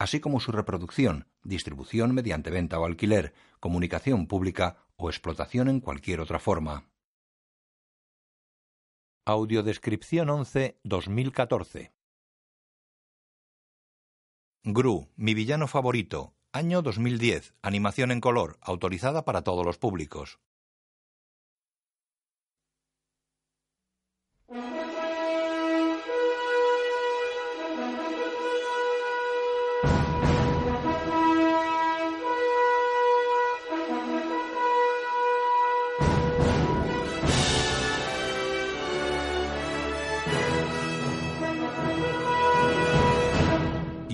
así como su reproducción, distribución mediante venta o alquiler, comunicación pública o explotación en cualquier otra forma. Audiodescripción 11 2014 Gru, mi villano favorito. Año 2010. Animación en color, autorizada para todos los públicos.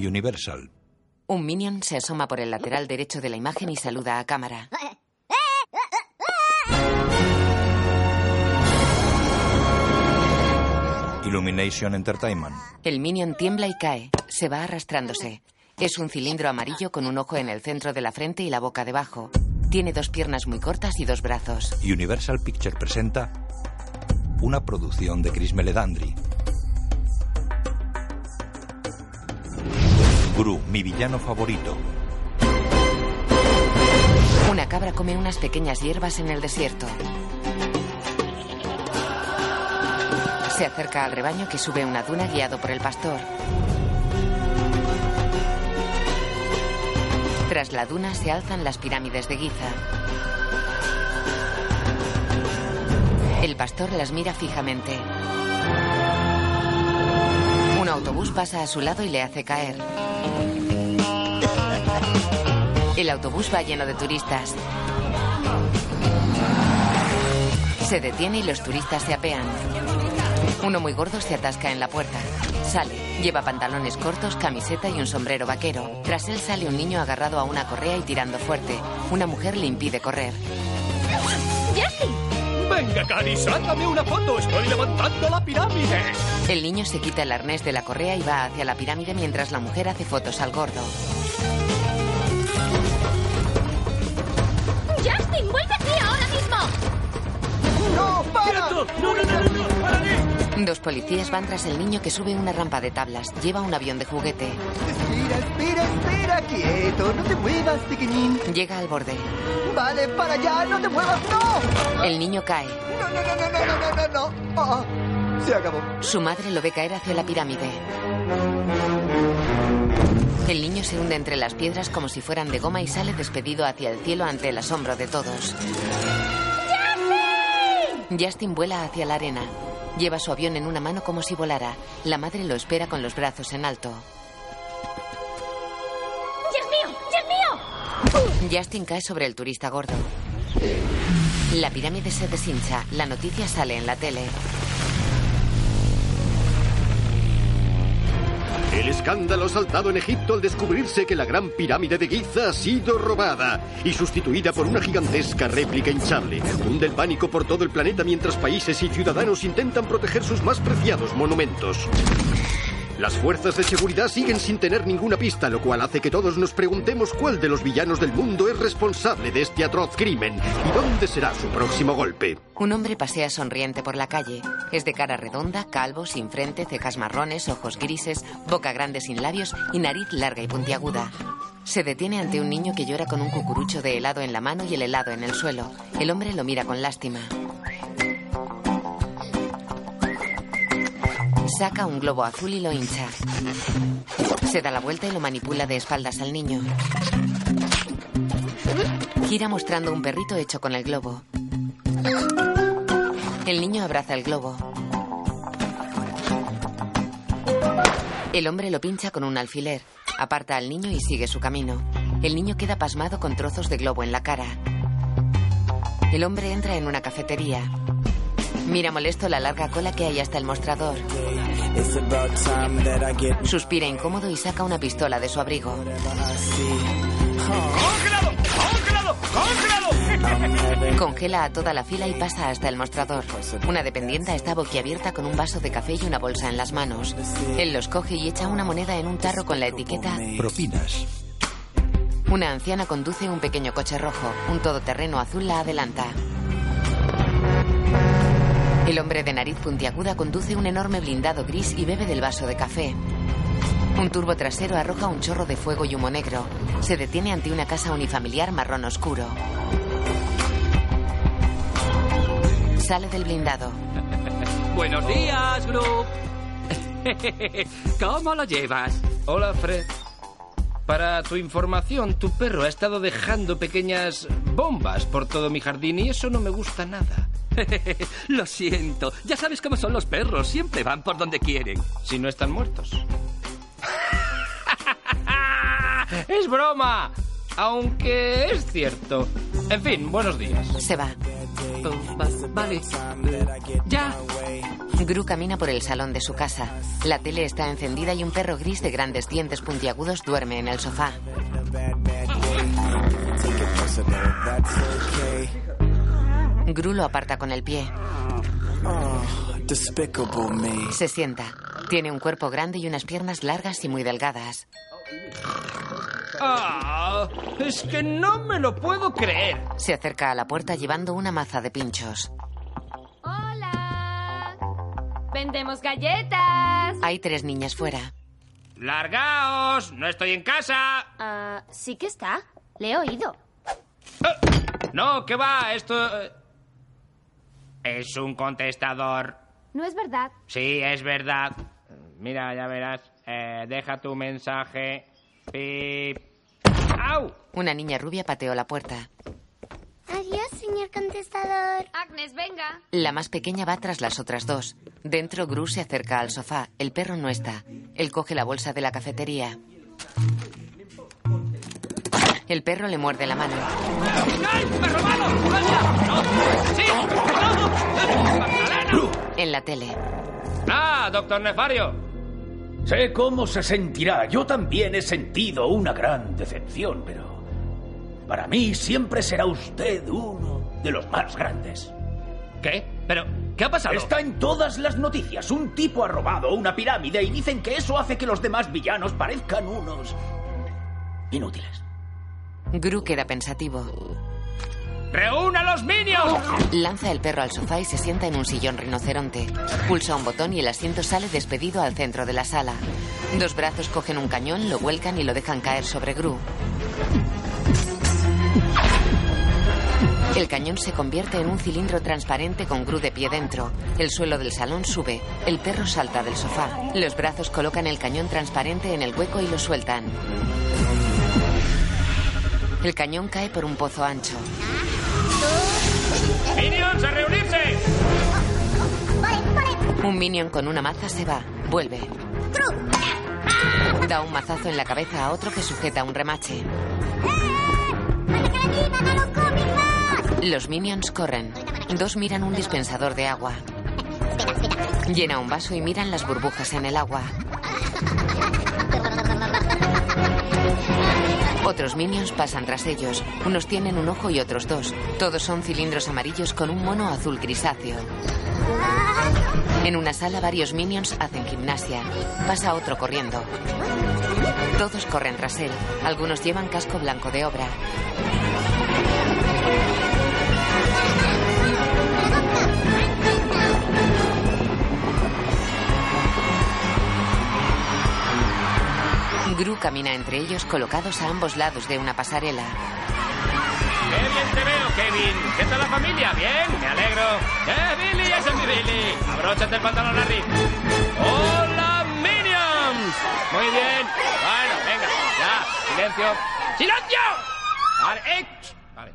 Universal. Un minion se asoma por el lateral derecho de la imagen y saluda a cámara. Illumination Entertainment. El minion tiembla y cae. Se va arrastrándose. Es un cilindro amarillo con un ojo en el centro de la frente y la boca debajo. Tiene dos piernas muy cortas y dos brazos. Universal Picture presenta una producción de Chris Meledandri. Gru, mi villano favorito. Una cabra come unas pequeñas hierbas en el desierto. Se acerca al rebaño que sube una duna guiado por el pastor. Tras la duna se alzan las pirámides de Giza. El pastor las mira fijamente. Un autobús pasa a su lado y le hace caer. El autobús va lleno de turistas. Se detiene y los turistas se apean. Uno muy gordo se atasca en la puerta. Sale. Lleva pantalones cortos, camiseta y un sombrero vaquero. Tras él sale un niño agarrado a una correa y tirando fuerte. Una mujer le impide correr. ¡Jessie! Venga, Cari, sácame una foto. Estoy levantando la pirámide. El niño se quita el arnés de la correa y va hacia la pirámide mientras la mujer hace fotos al gordo. ¡Justin, vuelve aquí ahora mismo! ¡No, para! ¡No, no, no, no! no. Dos policías van tras el niño que sube una rampa de tablas. Lleva un avión de juguete. Espera, espera, espera, quieto. No te muevas, pequeñín. Llega al borde. Vale, para allá, no te muevas, no. El niño cae. No, no, no, no, no, no, no, no. Ah, se acabó. Su madre lo ve caer hacia la pirámide. El niño se hunde entre las piedras como si fueran de goma y sale despedido hacia el cielo ante el asombro de todos. Justin vuela hacia la arena. Lleva su avión en una mano como si volara. La madre lo espera con los brazos en alto. ¡Dios mío! ¡Dios mío! Justin cae sobre el turista gordo. La pirámide se deshincha. La noticia sale en la tele. El escándalo saltado en Egipto al descubrirse que la gran pirámide de Giza ha sido robada y sustituida por una gigantesca réplica hinchable. Hunde el pánico por todo el planeta mientras países y ciudadanos intentan proteger sus más preciados monumentos. Las fuerzas de seguridad siguen sin tener ninguna pista, lo cual hace que todos nos preguntemos cuál de los villanos del mundo es responsable de este atroz crimen y dónde será su próximo golpe. Un hombre pasea sonriente por la calle. Es de cara redonda, calvo, sin frente, cejas marrones, ojos grises, boca grande sin labios y nariz larga y puntiaguda. Se detiene ante un niño que llora con un cucurucho de helado en la mano y el helado en el suelo. El hombre lo mira con lástima. Saca un globo azul y lo hincha. Se da la vuelta y lo manipula de espaldas al niño. Gira mostrando un perrito hecho con el globo. El niño abraza el globo. El hombre lo pincha con un alfiler. Aparta al niño y sigue su camino. El niño queda pasmado con trozos de globo en la cara. El hombre entra en una cafetería. Mira molesto la larga cola que hay hasta el mostrador. Suspira incómodo y saca una pistola de su abrigo. ¡Congelado! ¡Congelado! ¡Congelado! Congela a toda la fila y pasa hasta el mostrador. Una dependienta está boquiabierta con un vaso de café y una bolsa en las manos. Él los coge y echa una moneda en un tarro con la etiqueta. Propinas. Una anciana conduce un pequeño coche rojo. Un todoterreno azul la adelanta. El hombre de nariz puntiaguda conduce un enorme blindado gris y bebe del vaso de café. Un turbo trasero arroja un chorro de fuego y humo negro. Se detiene ante una casa unifamiliar marrón oscuro. Sale del blindado. Buenos días, Group. ¿Cómo lo llevas? Hola, Fred. Para tu información, tu perro ha estado dejando pequeñas bombas por todo mi jardín y eso no me gusta nada. Lo siento. Ya sabes cómo son los perros. Siempre van por donde quieren. Si no están muertos. es broma. Aunque es cierto. En fin, buenos días. Se va. Oh, va- vale. Ya. Gru camina por el salón de su casa. La tele está encendida y un perro gris de grandes dientes puntiagudos duerme en el sofá. Gru lo aparta con el pie. Se sienta. Tiene un cuerpo grande y unas piernas largas y muy delgadas. Ah, es que no me lo puedo creer. Se acerca a la puerta llevando una maza de pinchos. ¡Hola! ¡Vendemos galletas! Hay tres niñas fuera. ¡Largaos! ¡No estoy en casa! Ah, sí que está. Le he oído. No, ¿qué va? Esto... eh, Es un contestador. No es verdad. Sí, es verdad. Mira, ya verás. Eh, deja tu mensaje. Pip. ¡Au! Una niña rubia pateó la puerta. Adiós, señor contestador. Agnes, venga. La más pequeña va tras las otras dos. Dentro, Gru se acerca al sofá. El perro no está. Él coge la bolsa de la cafetería. El perro le muerde la mano. En la tele. ¡Ah, doctor Nefario! Sé cómo se sentirá. Yo también he sentido una gran decepción, pero para mí siempre será usted uno de los más grandes. ¿Qué? ¿Pero qué ha pasado? Está en todas las noticias. Un tipo ha robado una pirámide y dicen que eso hace que los demás villanos parezcan unos inútiles. Gru queda pensativo. ¡Reúna los minions! Lanza el perro al sofá y se sienta en un sillón rinoceronte. Pulsa un botón y el asiento sale despedido al centro de la sala. Dos brazos cogen un cañón, lo vuelcan y lo dejan caer sobre Gru. El cañón se convierte en un cilindro transparente con Gru de pie dentro. El suelo del salón sube. El perro salta del sofá. Los brazos colocan el cañón transparente en el hueco y lo sueltan. El cañón cae por un pozo ancho. ¡Minions, a reunirse! Un minion con una maza se va. Vuelve. Da un mazazo en la cabeza a otro que sujeta un remache. Los minions corren. Dos miran un dispensador de agua. Llena un vaso y miran las burbujas en el agua. Otros minions pasan tras ellos. Unos tienen un ojo y otros dos. Todos son cilindros amarillos con un mono azul grisáceo. En una sala varios minions hacen gimnasia. Pasa otro corriendo. Todos corren tras él. Algunos llevan casco blanco de obra. Gru camina entre ellos colocados a ambos lados de una pasarela. ¡Qué bien te veo, Kevin! ¿Qué tal la familia? ¿Bien? Me alegro. ¡Eh, Billy! ¡Ese es mi Billy! Abróchate el pantalón, Larry. ¡Hola, Minions! Muy bien. Bueno, venga, ya. Silencio. ¡Silencio! Vale, eh, vale.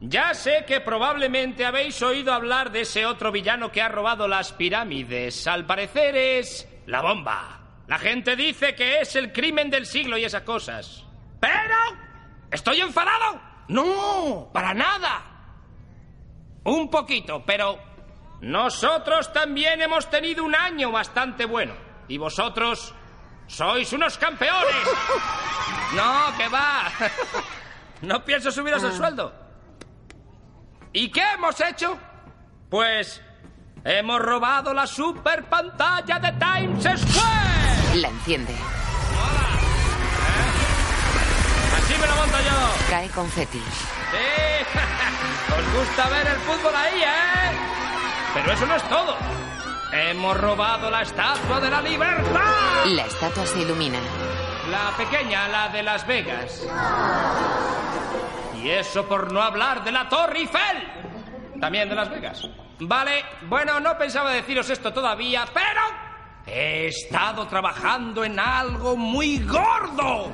Ya sé que probablemente habéis oído hablar de ese otro villano que ha robado las pirámides. Al parecer es la bomba. La gente dice que es el crimen del siglo y esas cosas. Pero... ¿Estoy enfadado? No, para nada. Un poquito, pero nosotros también hemos tenido un año bastante bueno. Y vosotros ¡Sois unos campeones! No, que va. No pienso subiros el sueldo. ¿Y qué hemos hecho? Pues hemos robado la super pantalla de Times Square. La enciende. Así me lo monto yo. Cae confeti. Sí, os gusta ver el fútbol ahí, ¿eh? Pero eso no es todo. Hemos robado la estatua de la libertad. La estatua se ilumina. La pequeña, la de Las Vegas. Y eso por no hablar de la Torre Eiffel. También de Las Vegas. Vale, bueno, no pensaba deciros esto todavía, pero he estado trabajando en algo muy gordo.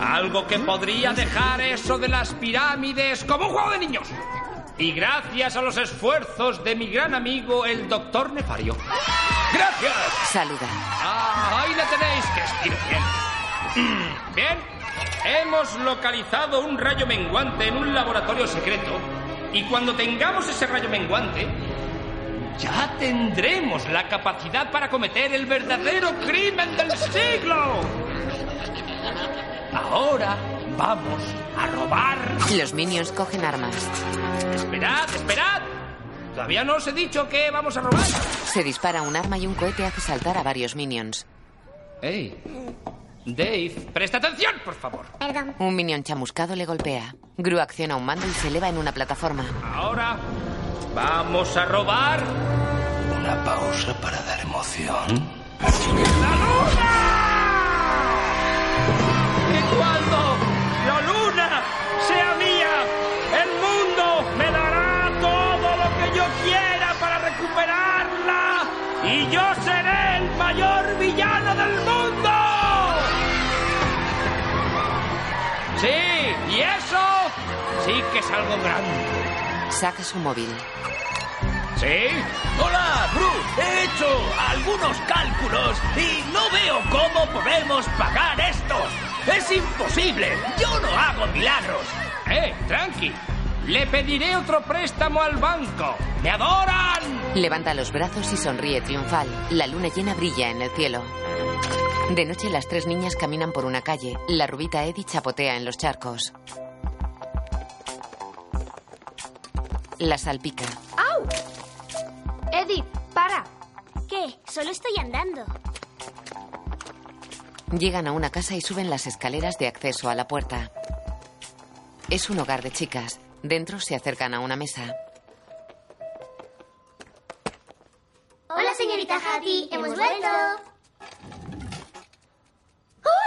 Algo que podría dejar eso de las pirámides como un juego de niños. Y gracias a los esfuerzos de mi gran amigo, el doctor Nefario. ¡Gracias! Saluda. Ah, ahí la tenéis, que estiro bien. Bien, hemos localizado un rayo menguante en un laboratorio secreto. Y cuando tengamos ese rayo menguante, ya tendremos la capacidad para cometer el verdadero crimen del siglo. Ahora vamos a robar. Los minions cogen armas. Esperad, esperad. Todavía no os he dicho que vamos a robar. Se dispara un arma y un cohete hace saltar a varios minions. Hey, Dave, presta atención, por favor. Perdón. Un minion chamuscado le golpea. Gru acciona un mando y se eleva en una plataforma. Ahora vamos a robar Una pausa para dar emoción. la luna. Y cuando la luna sea mía, el mundo me dará todo lo que yo quiera para recuperarla. Y yo seré el mayor villano del mundo. Sí, y eso sí que es algo grande. Saca su móvil. ¿Sí? Hola, Bruce. He hecho algunos cálculos y no veo cómo podemos pagar estos. Es imposible. Yo no hago milagros. Eh, tranqui. Le pediré otro préstamo al banco. ¡Me adoran! Levanta los brazos y sonríe triunfal. La luna llena brilla en el cielo. De noche las tres niñas caminan por una calle. La rubita Eddie chapotea en los charcos. La salpica. ¡Au! Eddie, para. ¿Qué? Solo estoy andando. Llegan a una casa y suben las escaleras de acceso a la puerta. Es un hogar de chicas. Dentro se acercan a una mesa. Hola, señorita Hattie. Hemos vuelto.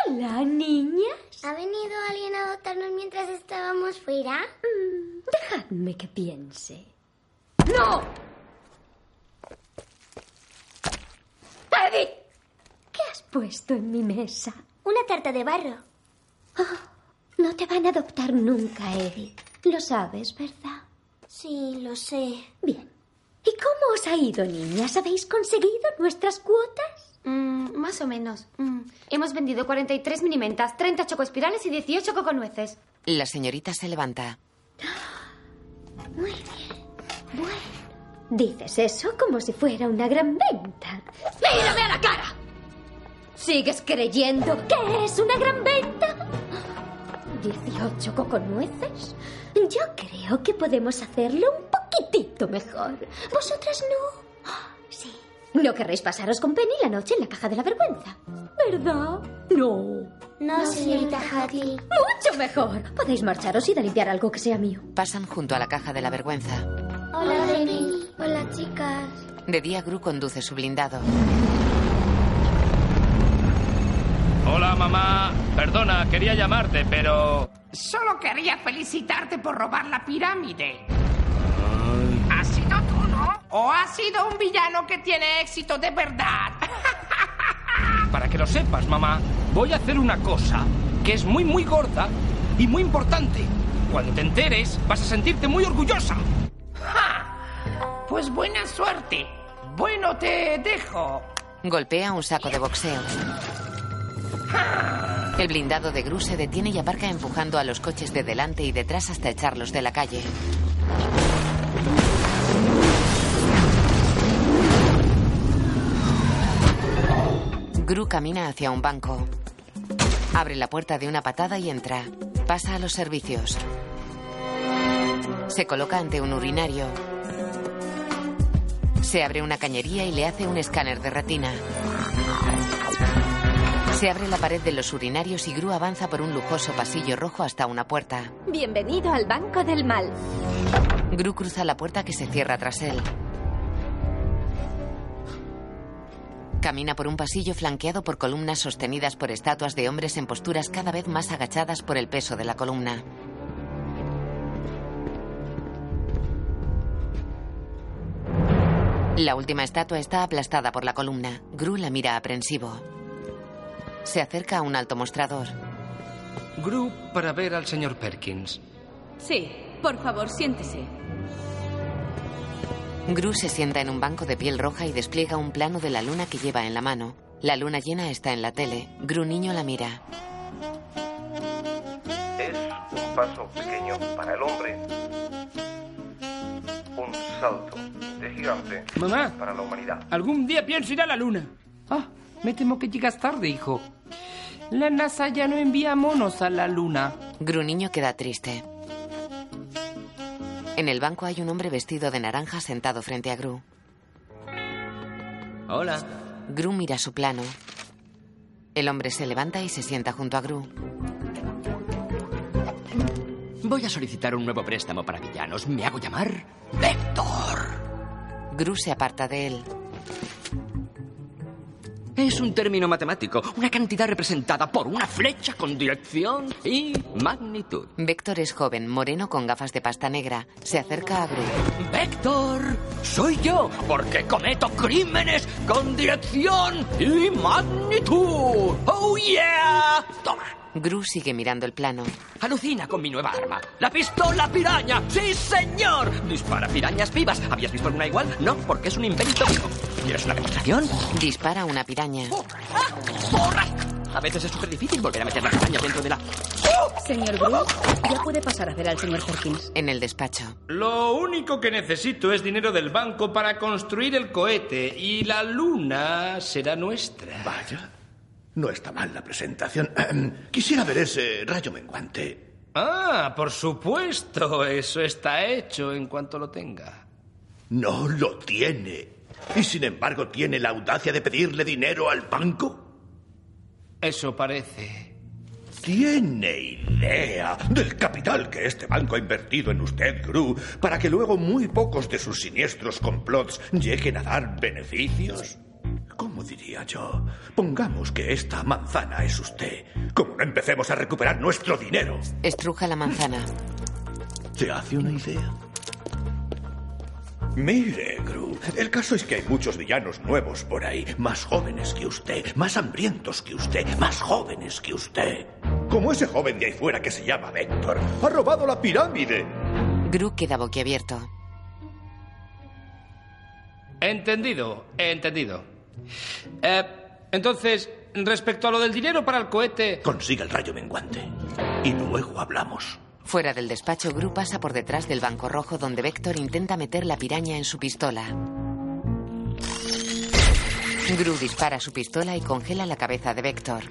Hola, niñas. ¿Ha venido alguien a adoptarnos mientras estábamos fuera? Mm, dejadme que piense. ¡No! ¡Eddie! ¿Qué has puesto en mi mesa? Una tarta de barro. No te van a adoptar nunca, Eddie. Lo sabes, ¿verdad? Sí, lo sé. Bien. ¿Y cómo os ha ido, niñas? ¿Habéis conseguido nuestras cuotas? Mm, más o menos. Mm. Hemos vendido 43 minimentas, 30 chocoespirales y 18 coconueces. La señorita se levanta. Muy bien. Bueno, dices eso como si fuera una gran venta. ¡Mírame a la cara! ¿Sigues creyendo que es una gran venta? ¿18 coconueces? Yo creo que podemos hacerlo un poquitito mejor. ¿Vosotras no? No querréis pasaros con Penny la noche en la caja de la vergüenza. ¿Verdad? No. No, señorita Hattie. Mucho mejor. Podéis marcharos y a limpiar algo que sea mío. Pasan junto a la caja de la vergüenza. Hola, Penny. Hola, chicas. De día Gru conduce su blindado. Hola, mamá. Perdona, quería llamarte, pero... Solo quería felicitarte por robar la pirámide. ¿Has sido tú, no? ¿O has sido un villano que tiene éxito de verdad? Para que lo sepas, mamá, voy a hacer una cosa que es muy, muy gorda y muy importante. Cuando te enteres, vas a sentirte muy orgullosa. ¡Ja! Pues buena suerte. Bueno, te dejo. Golpea un saco de boxeo. El blindado de Gru se detiene y aparca empujando a los coches de delante y detrás hasta echarlos de la calle. Gru camina hacia un banco. Abre la puerta de una patada y entra. Pasa a los servicios. Se coloca ante un urinario. Se abre una cañería y le hace un escáner de retina. Se abre la pared de los urinarios y Gru avanza por un lujoso pasillo rojo hasta una puerta. Bienvenido al Banco del Mal. Gru cruza la puerta que se cierra tras él. Camina por un pasillo flanqueado por columnas sostenidas por estatuas de hombres en posturas cada vez más agachadas por el peso de la columna. La última estatua está aplastada por la columna. Gru la mira aprensivo. Se acerca a un alto mostrador. Gru para ver al señor Perkins. Sí, por favor, siéntese. Gru se sienta en un banco de piel roja y despliega un plano de la luna que lleva en la mano. La luna llena está en la tele. Gru niño la mira. Es un paso pequeño para el hombre. Un salto de gigante Mamá. para la humanidad. Algún día pienso ir a la luna. Ah, me temo que llegas tarde, hijo. La NASA ya no envía monos a la luna. Gru niño queda triste. En el banco hay un hombre vestido de naranja sentado frente a Gru. Hola. Gru mira su plano. El hombre se levanta y se sienta junto a Gru. Voy a solicitar un nuevo préstamo para villanos. Me hago llamar Vector. Gru se aparta de él. Es un término matemático, una cantidad representada por una flecha con dirección y magnitud. Vector es joven, moreno con gafas de pasta negra. Se acerca a Gru. Vector, soy yo, porque cometo crímenes con dirección y magnitud. ¡Oh, yeah! Toma. Gru sigue mirando el plano. Alucina con mi nueva arma. ¡La pistola piraña! ¡Sí, señor! Dispara pirañas vivas. ¿Habías visto alguna igual? No, porque es un invento vivo. ¿Quieres una demostración? Dispara una piraña. ¡Porra! A veces es súper difícil volver a meter la piraña dentro de la... Señor Gru, ya puede pasar a ver al señor Perkins. En el despacho. Lo único que necesito es dinero del banco para construir el cohete y la luna será nuestra. Vaya. No está mal la presentación. Quisiera ver ese rayo menguante. Ah, por supuesto. Eso está hecho en cuanto lo tenga. No lo tiene. Y sin embargo tiene la audacia de pedirle dinero al banco. Eso parece. ¿Tiene idea del capital que este banco ha invertido en usted, Gru, para que luego muy pocos de sus siniestros complots lleguen a dar beneficios? ¿Cómo diría yo? Pongamos que esta manzana es usted. Como no empecemos a recuperar nuestro dinero. Estruja la manzana. ¿Te hace una idea? Mire, Gru, el caso es que hay muchos villanos nuevos por ahí, más jóvenes que usted, más hambrientos que usted, más jóvenes que usted. Como ese joven de ahí fuera que se llama Vector. Ha robado la pirámide. Gru queda boquiabierto. Entendido, entendido. Eh, entonces, respecto a lo del dinero para el cohete... Consiga el rayo menguante. Y luego hablamos. Fuera del despacho, Gru pasa por detrás del banco rojo donde Vector intenta meter la piraña en su pistola. Gru dispara su pistola y congela la cabeza de Vector.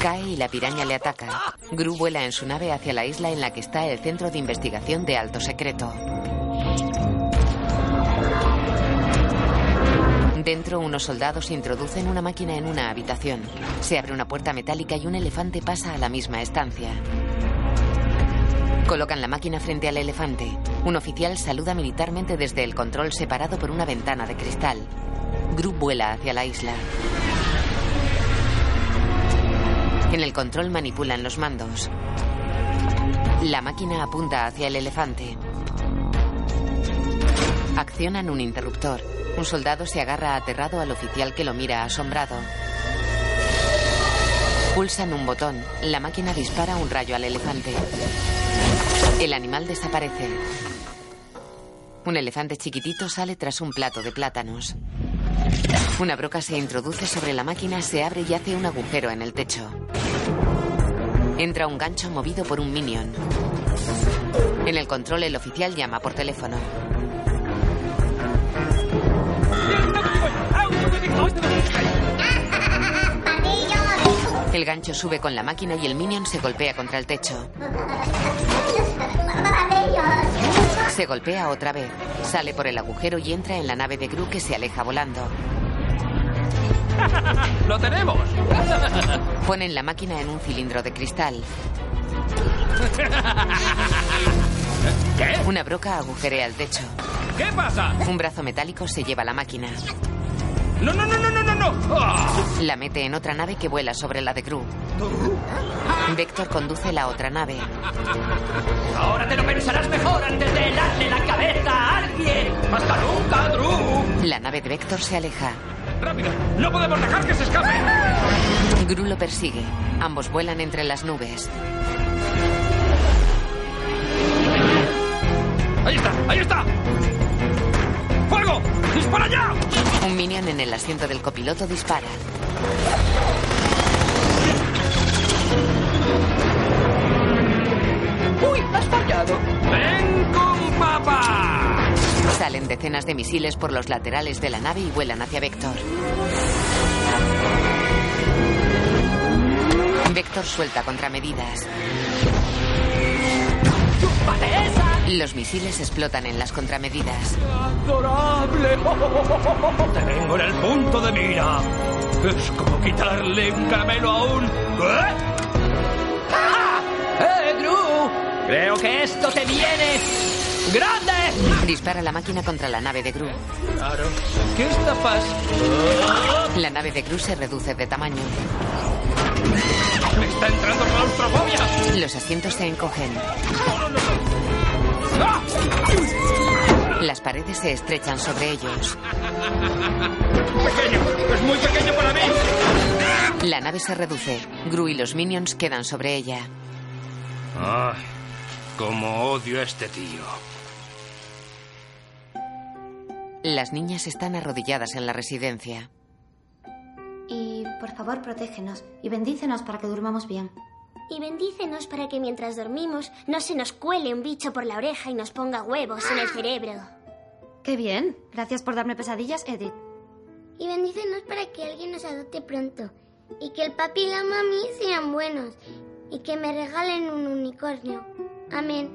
Cae y la piraña le ataca. Gru vuela en su nave hacia la isla en la que está el centro de investigación de alto secreto. Dentro, unos soldados introducen una máquina en una habitación. Se abre una puerta metálica y un elefante pasa a la misma estancia. Colocan la máquina frente al elefante. Un oficial saluda militarmente desde el control separado por una ventana de cristal. Gru vuela hacia la isla. En el control manipulan los mandos. La máquina apunta hacia el elefante. Accionan un interruptor. Un soldado se agarra aterrado al oficial que lo mira asombrado. Pulsan un botón. La máquina dispara un rayo al elefante. El animal desaparece. Un elefante chiquitito sale tras un plato de plátanos. Una broca se introduce sobre la máquina, se abre y hace un agujero en el techo. Entra un gancho movido por un minion. En el control el oficial llama por teléfono. El gancho sube con la máquina y el minion se golpea contra el techo. Se golpea otra vez. Sale por el agujero y entra en la nave de Gru que se aleja volando. ¡Lo tenemos! Ponen la máquina en un cilindro de cristal. ¿Qué? Una broca agujerea el techo. ¿Qué pasa? Un brazo metálico se lleva la máquina. ¡No, no, no, no, no, no! no! ¡Ah! La mete en otra nave que vuela sobre la de Gru. Vector conduce la otra nave. Ahora te lo pensarás mejor antes de darle la cabeza a alguien. ¡Hasta nunca, Drew! La nave de Vector se aleja. ¡Rápido! ¡No podemos dejar que se escape! Gru lo persigue. Ambos vuelan entre las nubes. ¡Ahí está! ¡Ahí está! ¡Fuego! ¡Dispara ya! Un minion en el asiento del copiloto dispara. ¡Uy! ¡Has fallado! ¡Ven con papá! Salen decenas de misiles por los laterales de la nave y vuelan hacia Vector. Vector suelta contramedidas. ¡Chúpate esa! Los misiles explotan en las contramedidas. ¡Adorable! ¡Te tengo en el punto de mira! Es como quitarle un caramelo a un... ¿Eh? ¡Eh, Gru! Creo que esto te viene grande. Dispara la máquina contra la nave de Gru. Claro. ¿Qué está pasando? La nave de Gru se reduce de tamaño. ¡Me está entrando claustrofobia! Los asientos se encogen. Las paredes se estrechan sobre ellos. ¡Pequeño! ¡Es muy pequeño para mí! La nave se reduce. Gru y los minions quedan sobre ella. ¡Ay! ¡Cómo odio a este tío! Las niñas están arrodilladas en la residencia. Y por favor, protégenos y bendícenos para que durmamos bien. Y bendícenos para que mientras dormimos no se nos cuele un bicho por la oreja y nos ponga huevos en el cerebro. Qué bien. Gracias por darme pesadillas, Edith. Y bendícenos para que alguien nos adopte pronto. Y que el papi y la mami sean buenos. Y que me regalen un unicornio. Amén.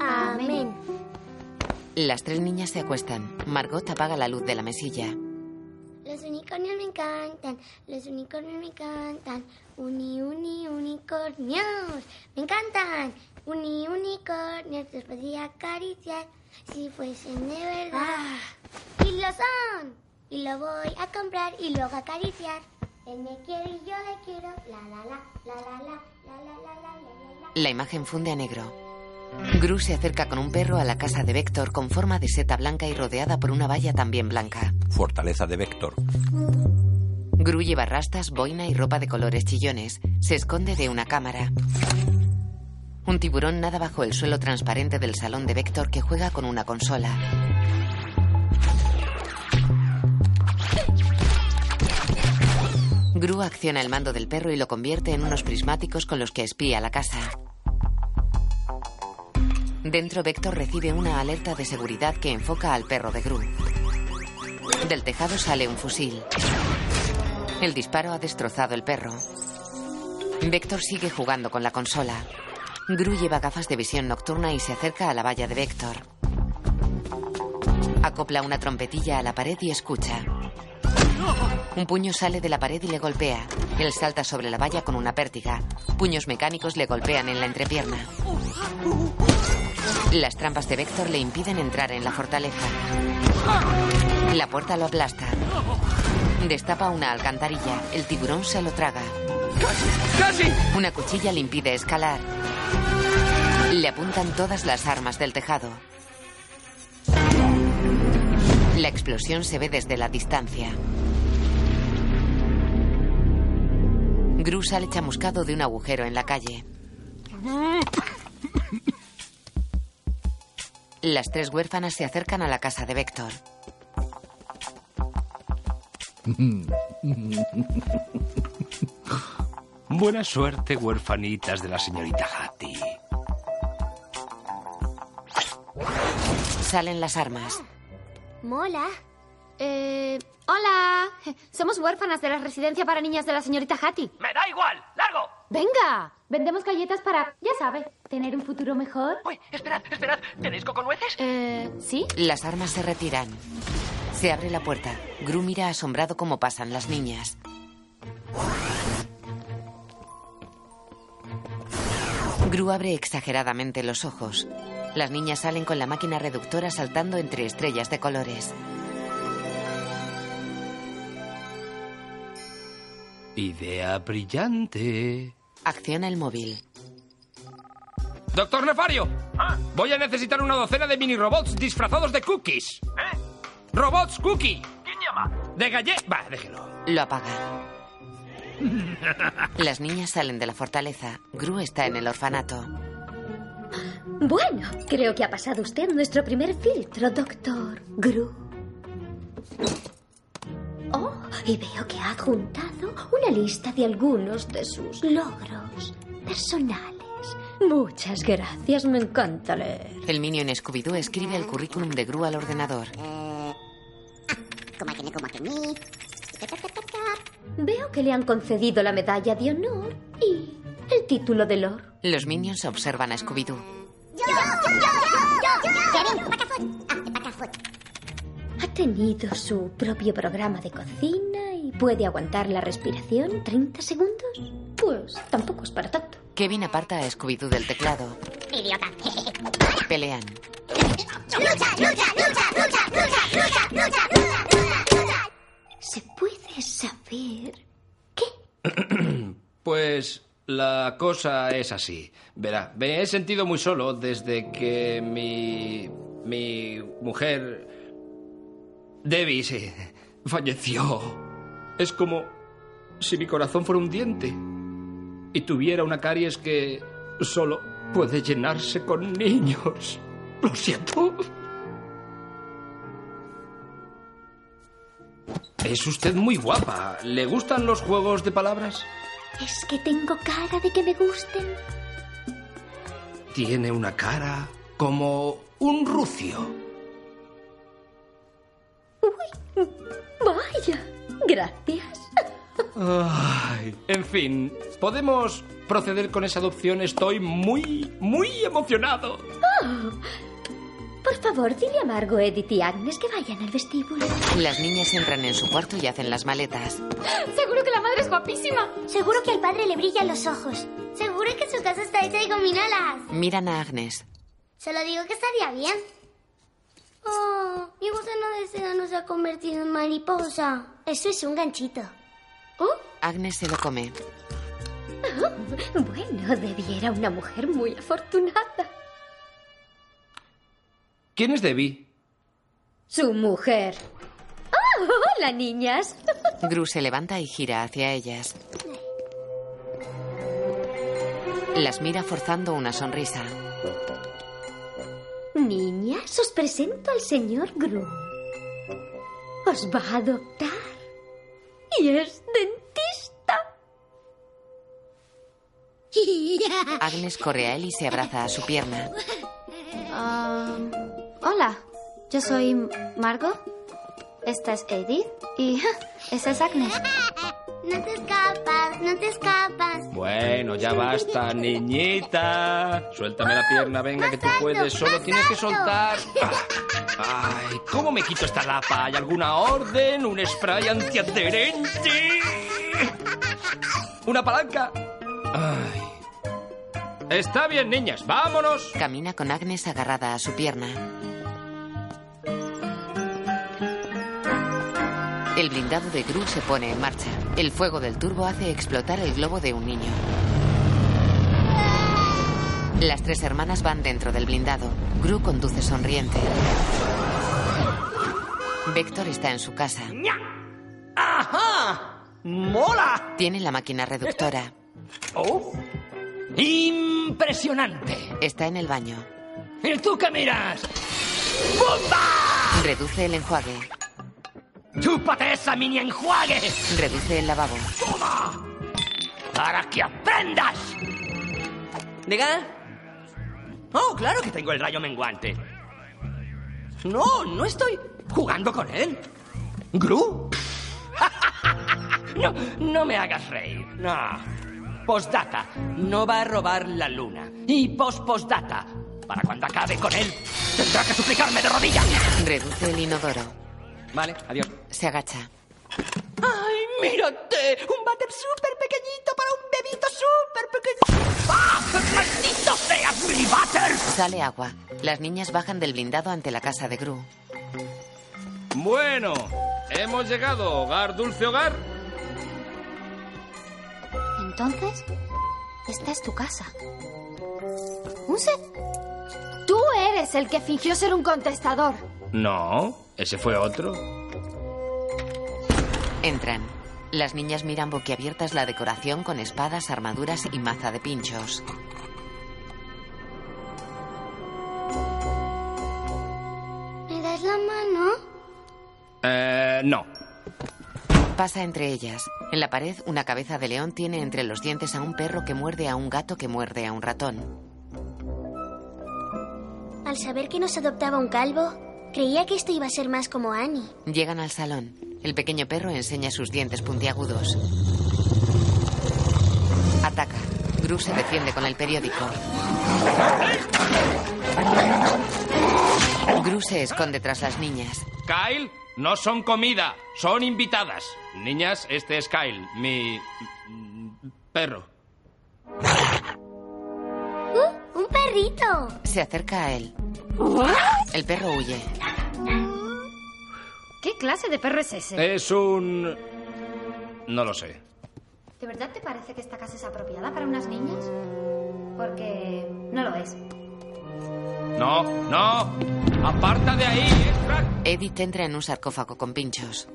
Amén. Las tres niñas se acuestan. Margot apaga la luz de la mesilla. Los unicornios me encantan, los unicornios me encantan. Uni, uni, unicornios, me encantan. Uni, unicornios, los podría acariciar si fuesen de verdad. Y lo son, y lo voy a comprar y luego acariciar. Él me quiere y yo le quiero. La, la, la, la, la, la, la, la, la, la, la, la. La imagen funde a negro. Gru se acerca con un perro a la casa de Vector con forma de seta blanca y rodeada por una valla también blanca. Fortaleza de Vector. Gru lleva rastas, boina y ropa de colores chillones. Se esconde de una cámara. Un tiburón nada bajo el suelo transparente del salón de Vector que juega con una consola. Gru acciona el mando del perro y lo convierte en unos prismáticos con los que espía la casa. Dentro, Vector recibe una alerta de seguridad que enfoca al perro de Gru. Del tejado sale un fusil. El disparo ha destrozado el perro. Vector sigue jugando con la consola. Gru lleva gafas de visión nocturna y se acerca a la valla de Vector. Acopla una trompetilla a la pared y escucha. Un puño sale de la pared y le golpea. Él salta sobre la valla con una pértiga. Puños mecánicos le golpean en la entrepierna. Las trampas de Vector le impiden entrar en la fortaleza. La puerta lo aplasta. Destapa una alcantarilla. El tiburón se lo traga. ¡Casi! Una cuchilla le impide escalar. Le apuntan todas las armas del tejado. La explosión se ve desde la distancia. Gru sale chamuscado de un agujero en la calle. Las tres huérfanas se acercan a la casa de Vector. Buena suerte, huerfanitas de la señorita Hattie. Salen las armas. Mola. Eh, hola. Somos huérfanas de la residencia para niñas de la señorita Hattie. ¡Me da igual! ¡Largo! Venga, vendemos galletas para, ya sabe, tener un futuro mejor. Uy, esperad, esperad. ¿Tenéis coconueces? Eh, ¿sí? Las armas se retiran. Se abre la puerta. Gru mira asombrado cómo pasan las niñas. Gru abre exageradamente los ojos. Las niñas salen con la máquina reductora saltando entre estrellas de colores. Idea brillante. Acciona el móvil. Doctor Nefario, voy a necesitar una docena de mini robots disfrazados de cookies. ¿Eh? Robots cookie. ¿Quién llama? De galle... Va, déjelo. Lo apaga. Las niñas salen de la fortaleza. Gru está en el orfanato. Bueno, creo que ha pasado usted nuestro primer filtro, doctor Gru. Oh, y veo que ha adjuntado una lista de algunos de sus logros personales. Muchas gracias, me encanta leer. El minion Scooby-Doo escribe el currículum de Gru al ordenador. Veo que le han concedido la medalla de honor y el título de Lord. Los minions observan a Scooby-Doo. Ha tenido su propio programa de cocina y puede aguantar la respiración 30 segundos. Pues tampoco es para tanto. Kevin aparta a Scooby-Doo del teclado. Idiota. Pelean. ¡Lucha, lucha, lucha, lucha, lucha, lucha, lucha, lucha, lucha! ¿Se puede saber? Pues la cosa es así. Verá, me he sentido muy solo desde que mi. mi mujer. Debbie sí, falleció. Es como si mi corazón fuera un diente y tuviera una caries que solo puede llenarse con niños. Lo siento. Es usted muy guapa. ¿Le gustan los juegos de palabras? ¿Es que tengo cara de que me gusten? Tiene una cara como un rucio. Vaya, gracias. Ay, en fin, podemos proceder con esa adopción. Estoy muy, muy emocionado. Oh, por favor, dile a Margot, Edith y Agnes que vayan al vestíbulo. Las niñas entran en su cuarto y hacen las maletas. Seguro que la madre es guapísima. Seguro que al padre le brillan los ojos. Seguro que su casa está hecha de gominolas. Miran a Agnes. Solo digo que estaría bien. Oh, mi gusano de seda no se ha convertido en mariposa. Eso es un ganchito. Agnes se lo come. Oh, bueno, debiera una mujer muy afortunada. ¿Quién es Debbie? Su mujer. ¡Oh, hola, niñas! Gru se levanta y gira hacia ellas. Las mira forzando una sonrisa. Niñas, os presento al señor Gru. Os va a adoptar. Y es dentista. Agnes corre a él y se abraza a su pierna. Ah, hola, yo soy Margot. Esta es Edith y esa es Agnes. No te escapas, no te escapas. Bueno, ya basta, niñita. Suéltame la pierna, venga, que tú puedes. Solo tienes que soltar. Ah, Ay, ¿cómo me quito esta lapa? ¿Hay alguna orden? ¿Un spray antiadherente? ¿Una palanca? Ay. Está bien, niñas, vámonos. Camina con Agnes agarrada a su pierna. El blindado de Gru se pone en marcha. El fuego del turbo hace explotar el globo de un niño. Las tres hermanas van dentro del blindado. Gru conduce sonriente. Vector está en su casa. ¡Ajá! ¡Mola! Tiene la máquina reductora. ¡Oh! ¡Impresionante! Está en el baño. ¿Y tú qué miras? ¡Bomba! Reduce el enjuague. ¡Chúpate esa mini enjuague! Reduce el lavabo. ¡Toma! ¡Para que aprendas! ¿Diga? Oh, claro que tengo el rayo menguante. No, no estoy jugando con él. ¿Gru? no, no me hagas reír. No. Postdata, no va a robar la luna. Y post-postdata, para cuando acabe con él, tendrá que suplicarme de rodillas. Reduce el inodoro. Vale, adiós. Se agacha. ¡Ay, mírate! Un váter súper pequeñito para un bebito súper pequeñito. ¡Ah! ¡Maldito seas mi váter! Sale agua. Las niñas bajan del blindado ante la casa de Gru. Bueno, hemos llegado, hogar, dulce hogar. Entonces, esta es tu casa. ¿Un set? Tú eres el que fingió ser un contestador. No, ese fue otro. Entran. Las niñas miran boquiabiertas la decoración con espadas, armaduras y maza de pinchos. ¿Me das la mano? Eh, no. Pasa entre ellas. En la pared, una cabeza de león tiene entre los dientes a un perro que muerde a un gato que muerde a un ratón. Al saber que nos adoptaba un calvo, creía que esto iba a ser más como Annie. Llegan al salón. El pequeño perro enseña sus dientes puntiagudos. Ataca. Gru se defiende con el periódico. Gru se esconde tras las niñas. Kyle, no son comida, son invitadas. Niñas, este es Kyle, mi perro. ¡Uh! ¡Un perrito! Se acerca a él. El perro huye. ¿Qué clase de perro es ese? Es un... No lo sé. ¿De verdad te parece que esta casa es apropiada para unas niñas? Porque no lo es. No, no. Aparta de ahí. Edith entra en un sarcófago con pinchos.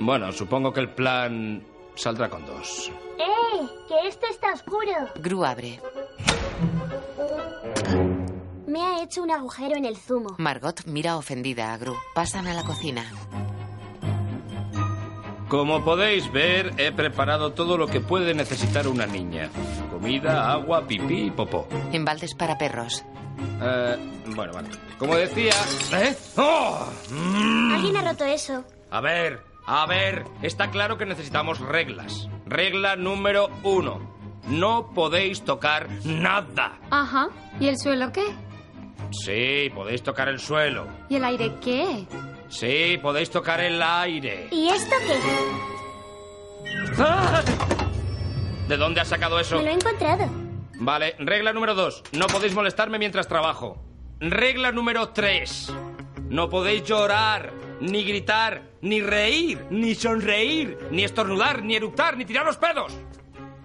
Bueno, supongo que el plan saldrá con dos. ¡Eh! ¡Que esto está oscuro! Gru abre. Me ha hecho un agujero en el zumo. Margot mira ofendida a Gru. Pasan a la cocina. Como podéis ver, he preparado todo lo que puede necesitar una niña. Comida, agua, pipí y popó. En baldes para perros. Eh, bueno, vale. Como decía... ¿Eh? ¡Oh! Mm. Alguien ha roto eso. A ver, a ver, está claro que necesitamos reglas. Regla número uno. No podéis tocar nada. Ajá. ¿Y el suelo qué? Sí, podéis tocar el suelo. ¿Y el aire qué? Sí, podéis tocar el aire. ¿Y esto qué? ¡Ah! ¿De dónde has sacado eso? Me lo he encontrado. Vale, regla número dos. No podéis molestarme mientras trabajo. Regla número tres. No podéis llorar, ni gritar, ni reír, ni sonreír, ni estornudar, ni eructar, ni tirar los pedos.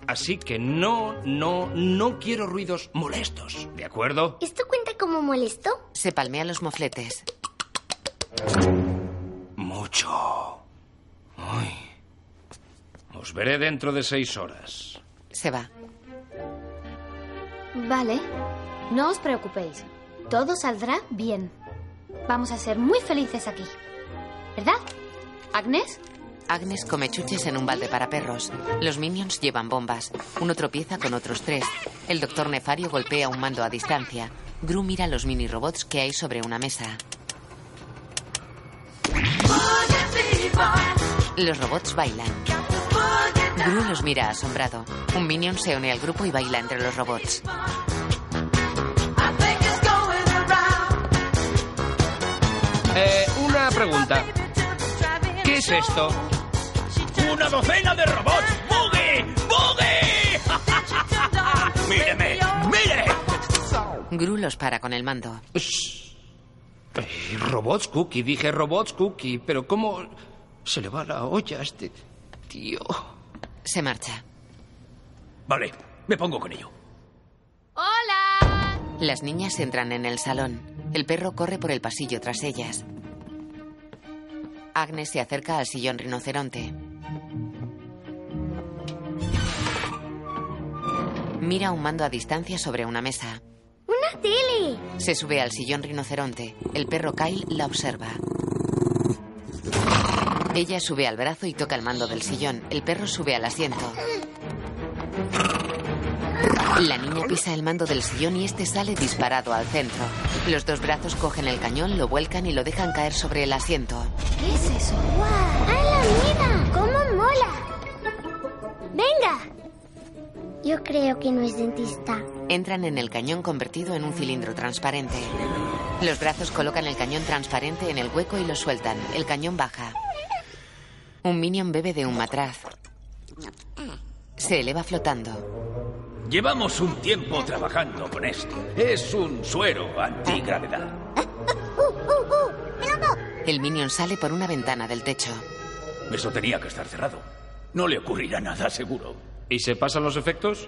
Así que no, no, no quiero ruidos molestos, ¿de acuerdo? ¿Esto cuenta como molesto? Se palmea los mofletes. Mucho. Ay. Os veré dentro de seis horas. Se va. Vale. No os preocupéis. Todo saldrá bien. Vamos a ser muy felices aquí. ¿Verdad? ¿Agnes? Agnes come chuches en un balde para perros. Los minions llevan bombas. Uno tropieza con otros tres. El doctor Nefario golpea un mando a distancia. Gru mira los mini robots que hay sobre una mesa. Los robots bailan. Gru los mira asombrado. Un minion se une al grupo y baila entre los robots. Eh, una pregunta. ¿Qué es esto? ¡Una docena de robots! ¡Boogie! ¡Boogie! ¡Míreme! ¡Mire! Gru los para con el mando. Eh, robots Cookie, dije robots Cookie, pero ¿cómo se le va la olla a este tío? Se marcha. Vale, me pongo con ello. ¡Hola! Las niñas entran en el salón. El perro corre por el pasillo tras ellas. Agnes se acerca al sillón rinoceronte. Mira un mando a distancia sobre una mesa. ¡Una tele! Se sube al sillón rinoceronte. El perro Kyle la observa. Ella sube al brazo y toca el mando del sillón. El perro sube al asiento. La niña pisa el mando del sillón y este sale disparado al centro. Los dos brazos cogen el cañón, lo vuelcan y lo dejan caer sobre el asiento. ¿Qué es eso? ¡Hala, mira! ¡Cómo mola! ¡Venga! Yo creo que no es dentista. Entran en el cañón convertido en un cilindro transparente. Los brazos colocan el cañón transparente en el hueco y lo sueltan. El cañón baja. Un minion bebe de un matraz. Se eleva flotando. Llevamos un tiempo trabajando con esto. Es un suero antigravedad. El minion sale por una ventana del techo. Eso tenía que estar cerrado. No le ocurrirá nada, seguro. ¿Y se pasan los efectos?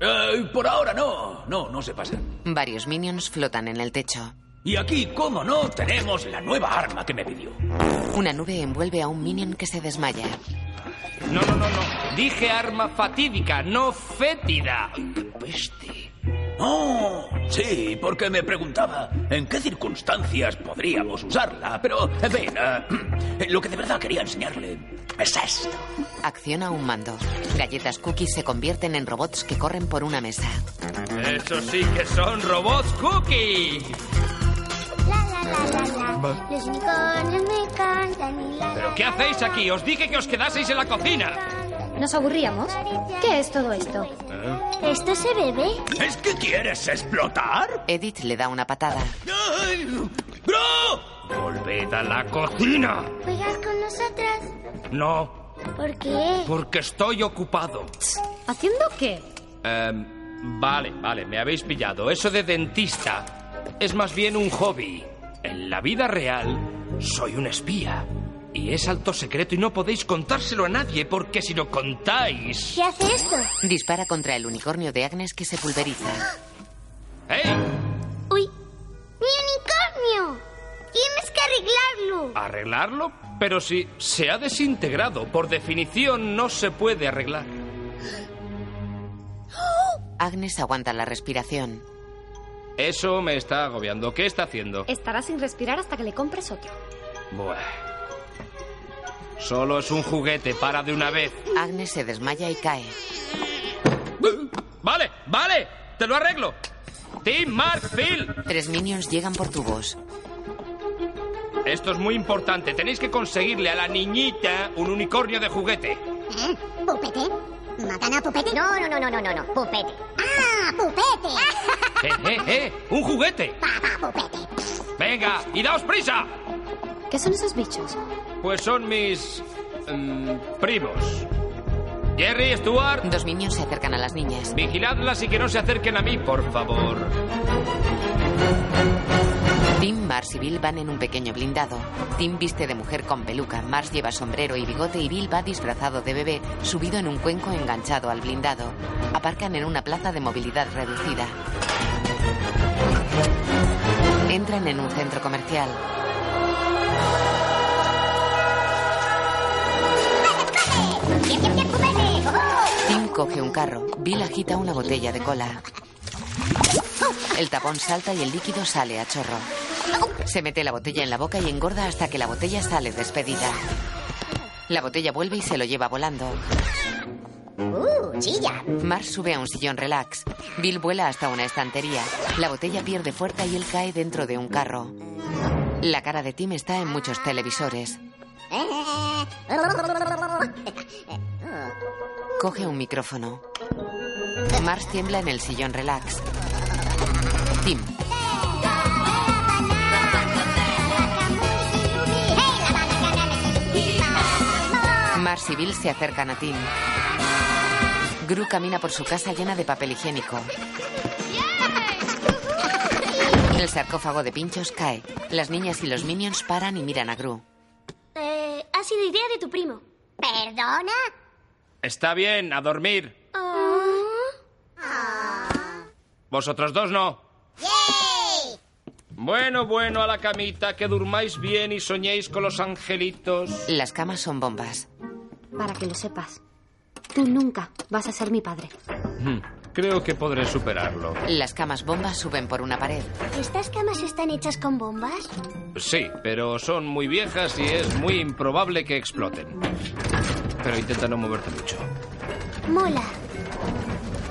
Eh, por ahora no. No, no se pasan. Varios minions flotan en el techo. Y aquí, cómo no, tenemos la nueva arma que me pidió. Una nube envuelve a un minion que se desmaya. No, no, no, no. Dije arma fatídica, no fétida. ¡Qué peste! Oh, sí, porque me preguntaba en qué circunstancias podríamos usarla. Pero, en fin, eh, lo que de verdad quería enseñarle es esto. Acciona un mando. Galletas cookies se convierten en robots que corren por una mesa. Eso sí que son robots cookie. La, la, la, la, la. Los unicornios me cantan y la, ¿Pero la, qué la, hacéis aquí? Os dije que os quedaseis en la cocina. ¿Nos aburríamos? ¿Qué es todo esto? ¿Esto se bebe? ¿Es que quieres explotar? Edith le da una patada. ¡Ay! ¡Bro! Volved a la cocina. ¿Juegas con nosotras? No, ¿Por qué? porque estoy ocupado. ¿Haciendo qué? Em, vale, vale, me habéis pillado. Eso de dentista es más bien un hobby. En la vida real soy un espía. Y es alto secreto y no podéis contárselo a nadie porque si lo contáis... ¿Qué hace esto? Dispara contra el unicornio de Agnes que se pulveriza. ¡Hey! ¡Uy! ¡Mi unicornio! Tienes que arreglarlo. ¿Arreglarlo? Pero si se ha desintegrado, por definición no se puede arreglar. Agnes aguanta la respiración. Eso me está agobiando. ¿Qué está haciendo? Estará sin respirar hasta que le compres otro. Buah. Solo es un juguete, para de una vez. Agnes se desmaya y cae. Vale, vale, te lo arreglo. Team Mark Phil. Tres minions llegan por tubos. Esto es muy importante. Tenéis que conseguirle a la niñita un unicornio de juguete. ¿Eh? ¿Pupete? ¿Matan a Pupete? No, no, no, no, no, no, no. Pupete. ¡Ah, Pupete! ¡Eh, eh, eh! ¡Un juguete! Papá, Pupete. ¡Venga, y daos prisa! ¿Qué son esos bichos? Pues son mis... em, primos. Jerry, Stuart, Dos minions se acercan a las niñas. vigiladlas y que no se acerquen a mí, por favor. Tim, Mars y Bill van en un pequeño blindado. Tim viste de mujer con peluca, Mars lleva sombrero y bigote y Bill va disfrazado de bebé, subido en un cuenco enganchado al blindado. Aparcan en una plaza de movilidad reducida. Entran en un centro comercial. Tim coge un carro. Bill agita una botella de cola. El tapón salta y el líquido sale a chorro. Se mete la botella en la boca y engorda hasta que la botella sale despedida. La botella vuelve y se lo lleva volando. ¡Uh, chilla! Mars sube a un sillón relax. Bill vuela hasta una estantería. La botella pierde fuerza y él cae dentro de un carro. La cara de Tim está en muchos televisores. Coge un micrófono. Mars tiembla en el sillón relax. Tim. Mars y Bill se acercan a Tim. Gru camina por su casa llena de papel higiénico. El sarcófago de pinchos cae. Las niñas y los minions paran y miran a Gru. Eh, ha sido idea de tu primo. ¿Perdona? Está bien, a dormir. Ah. Vosotros dos no. ¡Yay! Bueno, bueno, a la camita, que durmáis bien y soñéis con los angelitos. Las camas son bombas. Para que lo sepas. Tú nunca vas a ser mi padre. Hmm, Creo que podré superarlo. Las camas bombas suben por una pared. ¿Estas camas están hechas con bombas? Sí, pero son muy viejas y es muy improbable que exploten. Pero intenta no moverte mucho. Mola.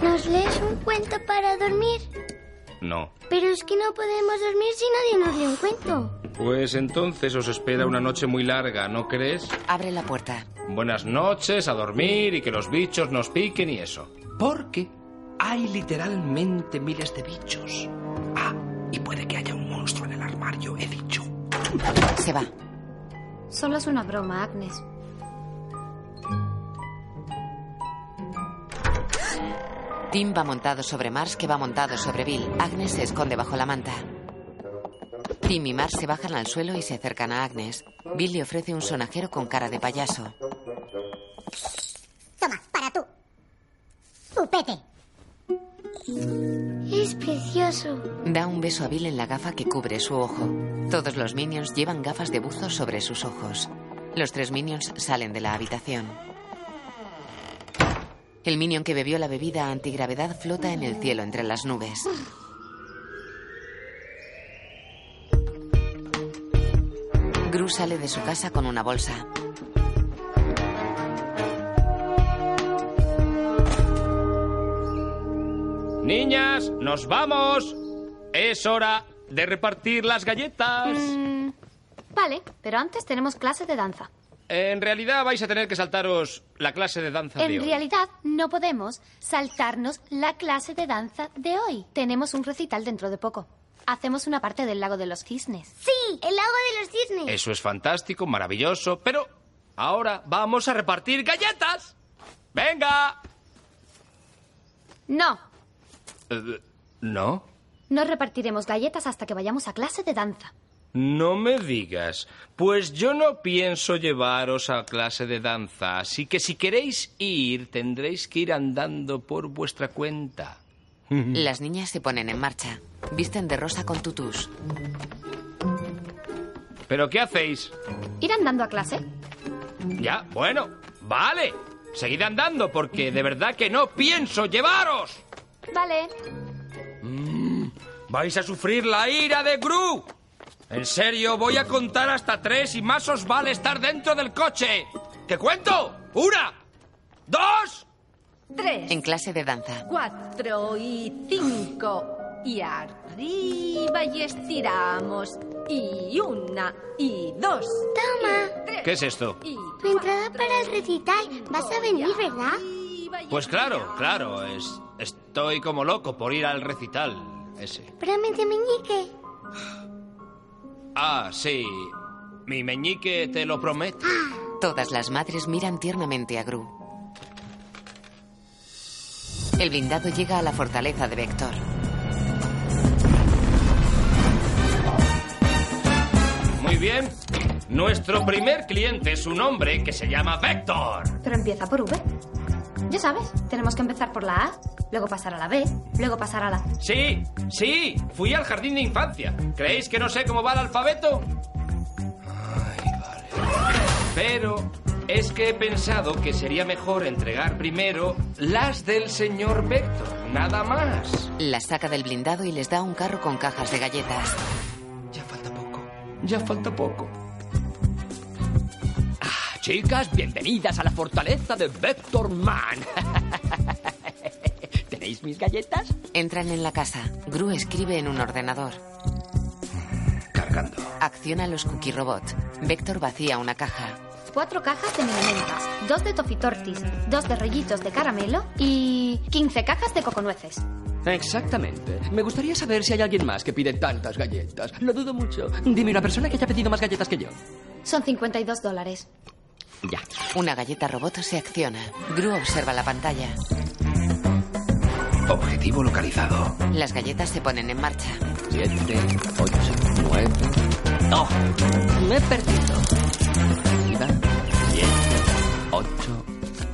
¿Nos lees un cuento para dormir? No. Pero es que no podemos dormir si nadie nos lee un cuento. Pues entonces os espera una noche muy larga, ¿no crees? Abre la puerta. Buenas noches, a dormir y que los bichos nos piquen y eso. Porque hay literalmente miles de bichos. Ah, y puede que haya un monstruo en el armario, he dicho. Se va. Solo es una broma, Agnes. Tim va montado sobre Mars, que va montado sobre Bill. Agnes se esconde bajo la manta. Tim y Mars se bajan al suelo y se acercan a Agnes. Bill le ofrece un sonajero con cara de payaso. Toma, para tú. Upete. Es precioso. Da un beso a Bill en la gafa que cubre su ojo. Todos los minions llevan gafas de buzo sobre sus ojos. Los tres minions salen de la habitación. El minion que bebió la bebida antigravedad flota en el cielo entre las nubes. Gru sale de su casa con una bolsa. Niñas, nos vamos. Es hora de repartir las galletas. Mm, vale, pero antes tenemos clase de danza. En realidad vais a tener que saltaros la clase de danza de En hoy. realidad, no podemos saltarnos la clase de danza de hoy. Tenemos un recital dentro de poco. Hacemos una parte del lago de los cisnes. Sí, el lago de los cisnes. Eso es fantástico, maravilloso, pero ahora vamos a repartir galletas. Venga. No, Eh, ¿No? no repartiremos galletas hasta que vayamos a clase de danza. No me digas. Pues yo no pienso llevaros a clase de danza, así que si queréis ir, tendréis que ir andando por vuestra cuenta. Las niñas se ponen en marcha. Visten de rosa con tutús. ¿Pero qué hacéis? ¿Ir andando a clase? Ya, bueno, vale. Seguid andando, porque de verdad que no pienso llevaros. Vale. Mm, vais a sufrir la ira de Gru. En serio, voy a contar hasta tres y más os vale estar dentro del coche. ¿Qué cuento? ¡Una! ¡Dos! Tres, En clase de danza. cuatro y cinco. Y arriba y estiramos. Y una y dos. Toma. ¿Qué es esto? Tu entrada para el recital. Vas a venir, ¿verdad? Pues claro, claro, es, estoy como loco por ir al recital ese. Promete meñique. Ah, sí. Mi meñique te lo promete. Todas las madres miran tiernamente a Gru. El blindado llega a la fortaleza de Vector. Muy bien. Nuestro primer cliente es un hombre que se llama Vector. Pero empieza por V. Ya sabes, tenemos que empezar por la A, luego pasar a la B, luego pasar a la... Sí, sí, fui al jardín de infancia. ¿Creéis que no sé cómo va el alfabeto? Ay, vale. Pero es que he pensado que sería mejor entregar primero las del señor Vector, nada más. Las saca del blindado y les da un carro con cajas de galletas. Ya falta poco. Ah, Chicas, bienvenidas a la fortaleza de Vector Man. ¿Tenéis mis galletas? Entran en la casa. Gru escribe en un ordenador. Cargando. Acciona los cookie robot. Vector vacía una caja. Cuatro cajas de minimentas, dos de tofitortis, dos de rollitos de caramelo y 15 cajas de coconueces. Exactamente. Me gustaría saber si hay alguien más que pide tantas galletas. Lo dudo mucho. Dime una persona que haya pedido más galletas que yo. Son 52 dólares. Ya. Una galleta robot se acciona. Gru observa la pantalla. Objetivo localizado. Las galletas se ponen en marcha. Siete, ocho, nueve. ¡Oh! Me he perdido. Arriba. Siete, ocho,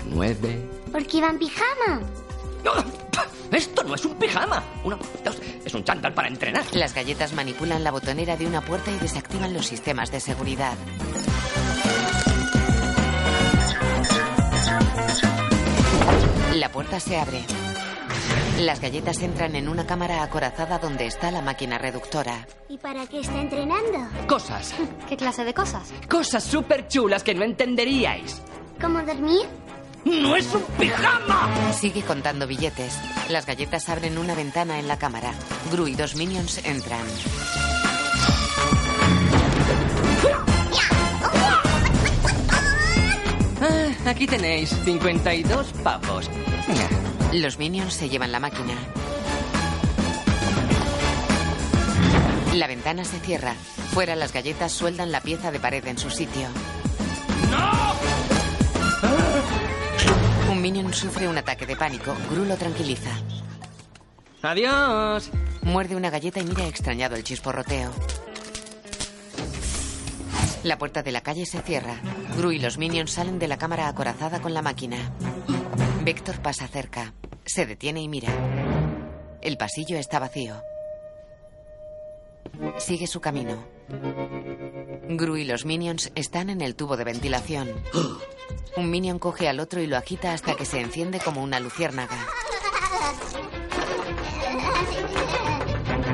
nueve. Porque iba en pijama. ¡No! ¡Esto no es un pijama! Uno, dos, es un chándal para entrenar. Las galletas manipulan la botonera de una puerta y desactivan los sistemas de seguridad. La puerta se abre. Las galletas entran en una cámara acorazada donde está la máquina reductora. ¿Y para qué está entrenando? Cosas. ¿Qué clase de cosas? Cosas súper chulas que no entenderíais. ¿Cómo dormir? ¡No es un pijama! Sigue contando billetes. Las galletas abren una ventana en la cámara. Gru y dos minions entran. Aquí tenéis 52 pavos. Los minions se llevan la máquina. La ventana se cierra. Fuera las galletas sueldan la pieza de pared en su sitio. Un minion sufre un ataque de pánico. Gru lo tranquiliza. Adiós. Muerde una galleta y mira extrañado el chisporroteo. La puerta de la calle se cierra. Gru y los minions salen de la cámara acorazada con la máquina. Vector pasa cerca. Se detiene y mira. El pasillo está vacío. Sigue su camino. Gru y los minions están en el tubo de ventilación. Un minion coge al otro y lo agita hasta que se enciende como una luciérnaga.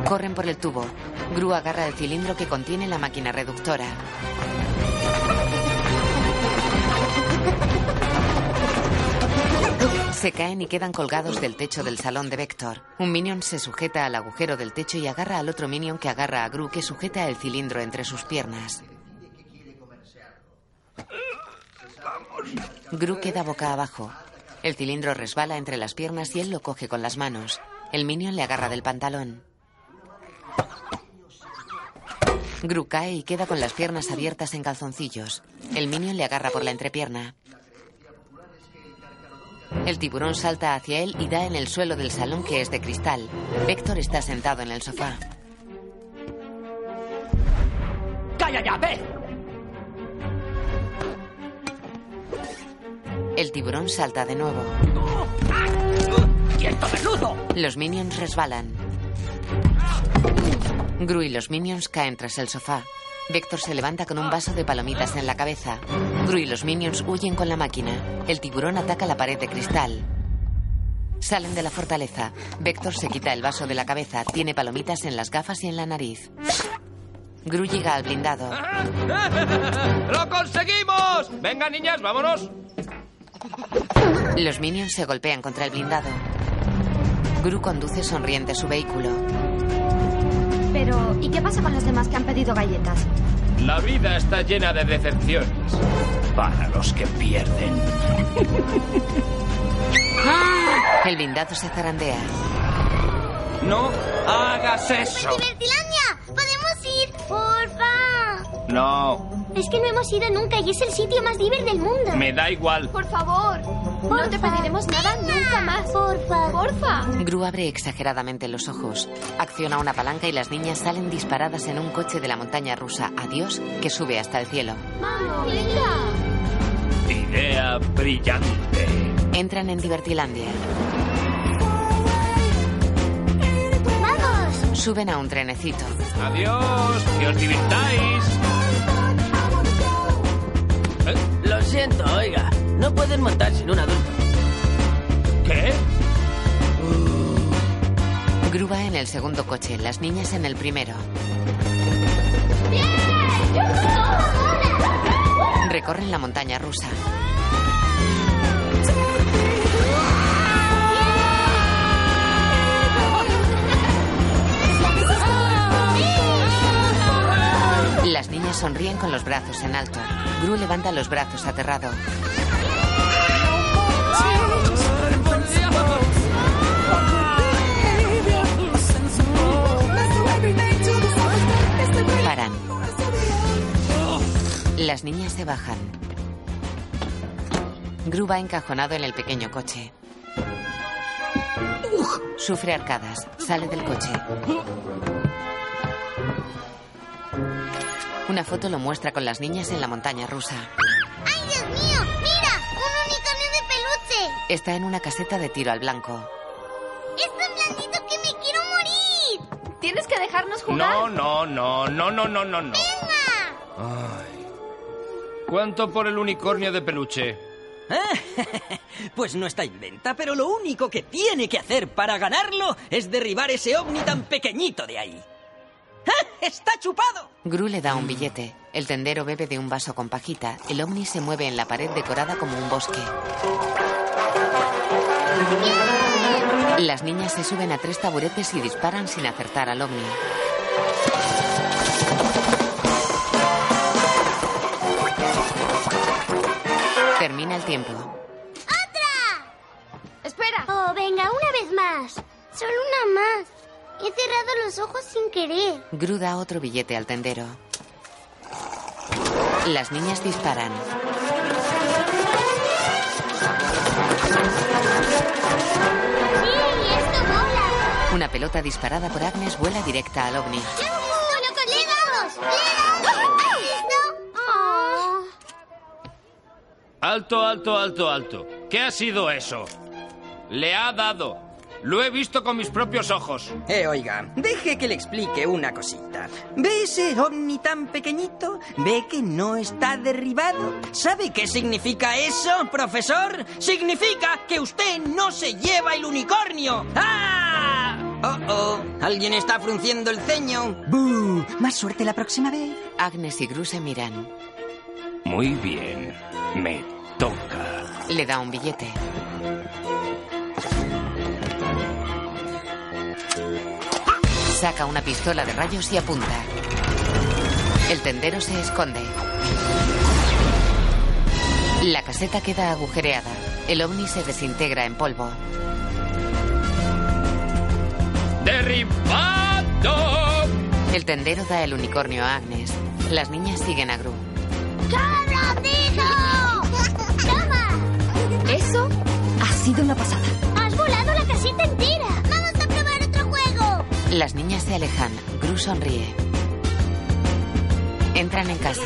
Corren por el tubo. Gru agarra el cilindro que contiene la máquina reductora. Se caen y quedan colgados del techo del salón de Vector. Un minion se sujeta al agujero del techo y agarra al otro minion que agarra a Gru que sujeta el cilindro entre sus piernas. Gru queda boca abajo. El cilindro resbala entre las piernas y él lo coge con las manos. El minion le agarra del pantalón. Gru cae y queda con las piernas abiertas en calzoncillos. El minion le agarra por la entrepierna. El tiburón salta hacia él y da en el suelo del salón que es de cristal. Vector está sentado en el sofá. ¡Calla ya, ve! El tiburón salta de nuevo. ¡Quieto, menudo! Los minions resbalan. Gru y los minions caen tras el sofá. Vector se levanta con un vaso de palomitas en la cabeza. Gru y los minions huyen con la máquina. El tiburón ataca la pared de cristal. Salen de la fortaleza. Vector se quita el vaso de la cabeza. Tiene palomitas en las gafas y en la nariz. Gru llega al blindado. ¡Lo conseguimos! Venga, niñas, vámonos. Los minions se golpean contra el blindado. Gru conduce sonriente su vehículo. Pero, ¿y qué pasa con los demás que han pedido galletas? La vida está llena de decepciones. Para los que pierden. El blindado se zarandea. No hagas eso. ¡Divertilandia! ¡Podemos ir! ¡Porfa! No, Es que no hemos ido nunca y es el sitio más divertido del mundo. me da igual. Por favor. No te pediremos nada nunca más. Porfa. Porfa. Gru abre exageradamente los ojos. Acciona una palanca y las niñas salen disparadas en un coche de la montaña rusa Adiós que sube hasta el cielo. Vamos, venga. Idea brillante. Entran en Divertilandia. Suben a un trenecito. Adiós, que os divirtáis. Lo siento, oiga. No pueden montar sin un adulto. ¿Qué? Gru va en el segundo coche, las niñas en el primero. Recorren la montaña rusa. Las niñas sonríen con los brazos en alto. Gru levanta los brazos aterrado. Paran. Las niñas se bajan. Gru va encajonado en el pequeño coche. Sufre arcadas. Sale del coche. Una foto lo muestra con las niñas en la montaña rusa. ¡Ay, Dios mío! ¡Mira! ¡Un unicornio de peluche! Está en una caseta de tiro al blanco. ¡Es tan blandito que me quiero morir! Tienes que dejarnos jugar. No, no, no, no, no, no, no, no. ¡Venga! Ay. ¿Cuánto por el unicornio de peluche? Pues no está en venta, pero lo único que tiene que hacer para ganarlo es derribar ese ovni tan pequeñito de ahí. ¡Está chupado! Gru le da un billete. El tendero bebe de un vaso con pajita. El ovni se mueve en la pared decorada como un bosque. Las niñas se suben a tres taburetes y disparan sin acertar al ovni. Termina el tiempo. ¡Otra! ¡Espera! Oh, venga, una vez más. Solo una más. He cerrado los ojos sin querer. Gru da otro billete al tendero. Las niñas disparan. ¡Sí, esto mola! Una pelota disparada por Agnes vuela directa al ovni. Alto, alto, alto, alto. ¿Qué ha sido eso? Le ha dado. Lo he visto con mis propios ojos. Eh, oiga, deje que le explique una cosita. ¿Ve ese ovni tan pequeñito? ¿Ve que no está derribado? ¿Sabe qué significa eso, profesor? Significa que usted no se lleva el unicornio. ¡Ah! Oh, oh, alguien está frunciendo el ceño. ¡Bú! Más suerte la próxima vez. Agnes y Gru se miran. Muy bien. Me toca. Le da un billete. Saca una pistola de rayos y apunta. El tendero se esconde. La caseta queda agujereada. El ovni se desintegra en polvo. ¡Derribado! El tendero da el unicornio a Agnes. Las niñas siguen a Gru. ¡Toma! Eso ha sido una pasada. ¡Has volado la casita entera! ¡Vamos Las niñas se alejan. Gru sonríe. Entran en casa.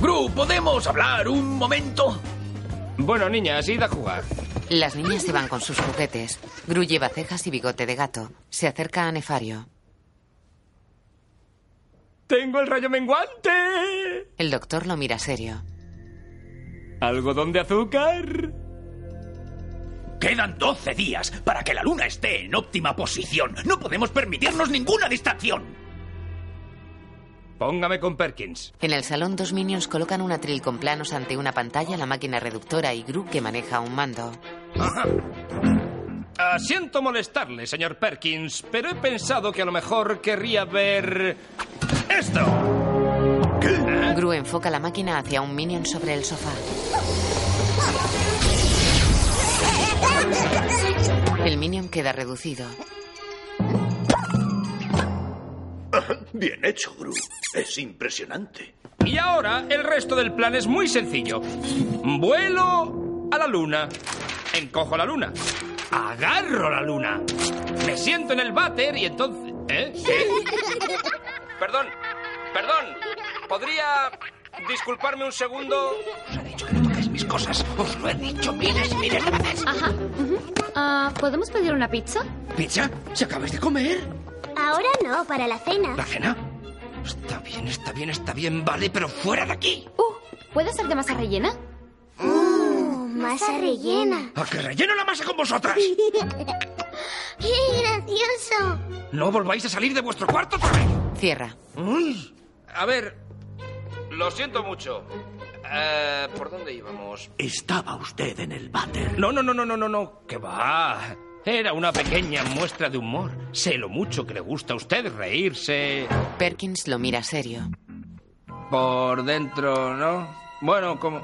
Gru, ¿podemos hablar un momento? Bueno, niñas, id a jugar. Las niñas se van con sus juguetes. Gru lleva cejas y bigote de gato. Se acerca a Nefario. ¡Tengo el rayo menguante! El doctor lo mira serio. ¿Algodón de azúcar? Quedan 12 días para que la luna esté en óptima posición. No podemos permitirnos ninguna distracción. Póngame con Perkins. En el salón, dos minions colocan un atril con planos ante una pantalla, la máquina reductora y Gru que maneja un mando. Ah, siento molestarle, señor Perkins, pero he pensado que a lo mejor querría ver... ¡Esto! Gru enfoca la máquina hacia un minion sobre el sofá. El minion queda reducido. Bien hecho, Gru. Es impresionante. Y ahora el resto del plan es muy sencillo. Vuelo a la luna. Encojo la luna. Agarro la luna. Me siento en el váter y entonces... ¿Eh? ¿Qué? Perdón, perdón. ¿Podría disculparme un segundo? Os he dicho que no toquéis mis cosas. Os lo he dicho miles y miles de veces. Ajá. Ah, ¿Podemos pedir una pizza? ¿Pizza? ¿Se acabáis de comer? Ahora no, para la cena. ¿La cena? Está bien, está bien, está bien, vale, pero fuera de aquí. Uh, ¿puede ser de masa rellena? Uh, masa rellena. ¿A que relleno la masa con vosotras? ¡Qué gracioso! No volváis a salir de vuestro cuarto otra vez. Cierra. Uy. A ver, lo siento mucho. Eh, ¿Por dónde íbamos? Estaba usted en el váter. No, no, no, no, no, no, no. ¿Qué va? Era una pequeña muestra de humor. Sé lo mucho que le gusta a usted reírse. Perkins lo mira serio. Por dentro, ¿no? Bueno, como,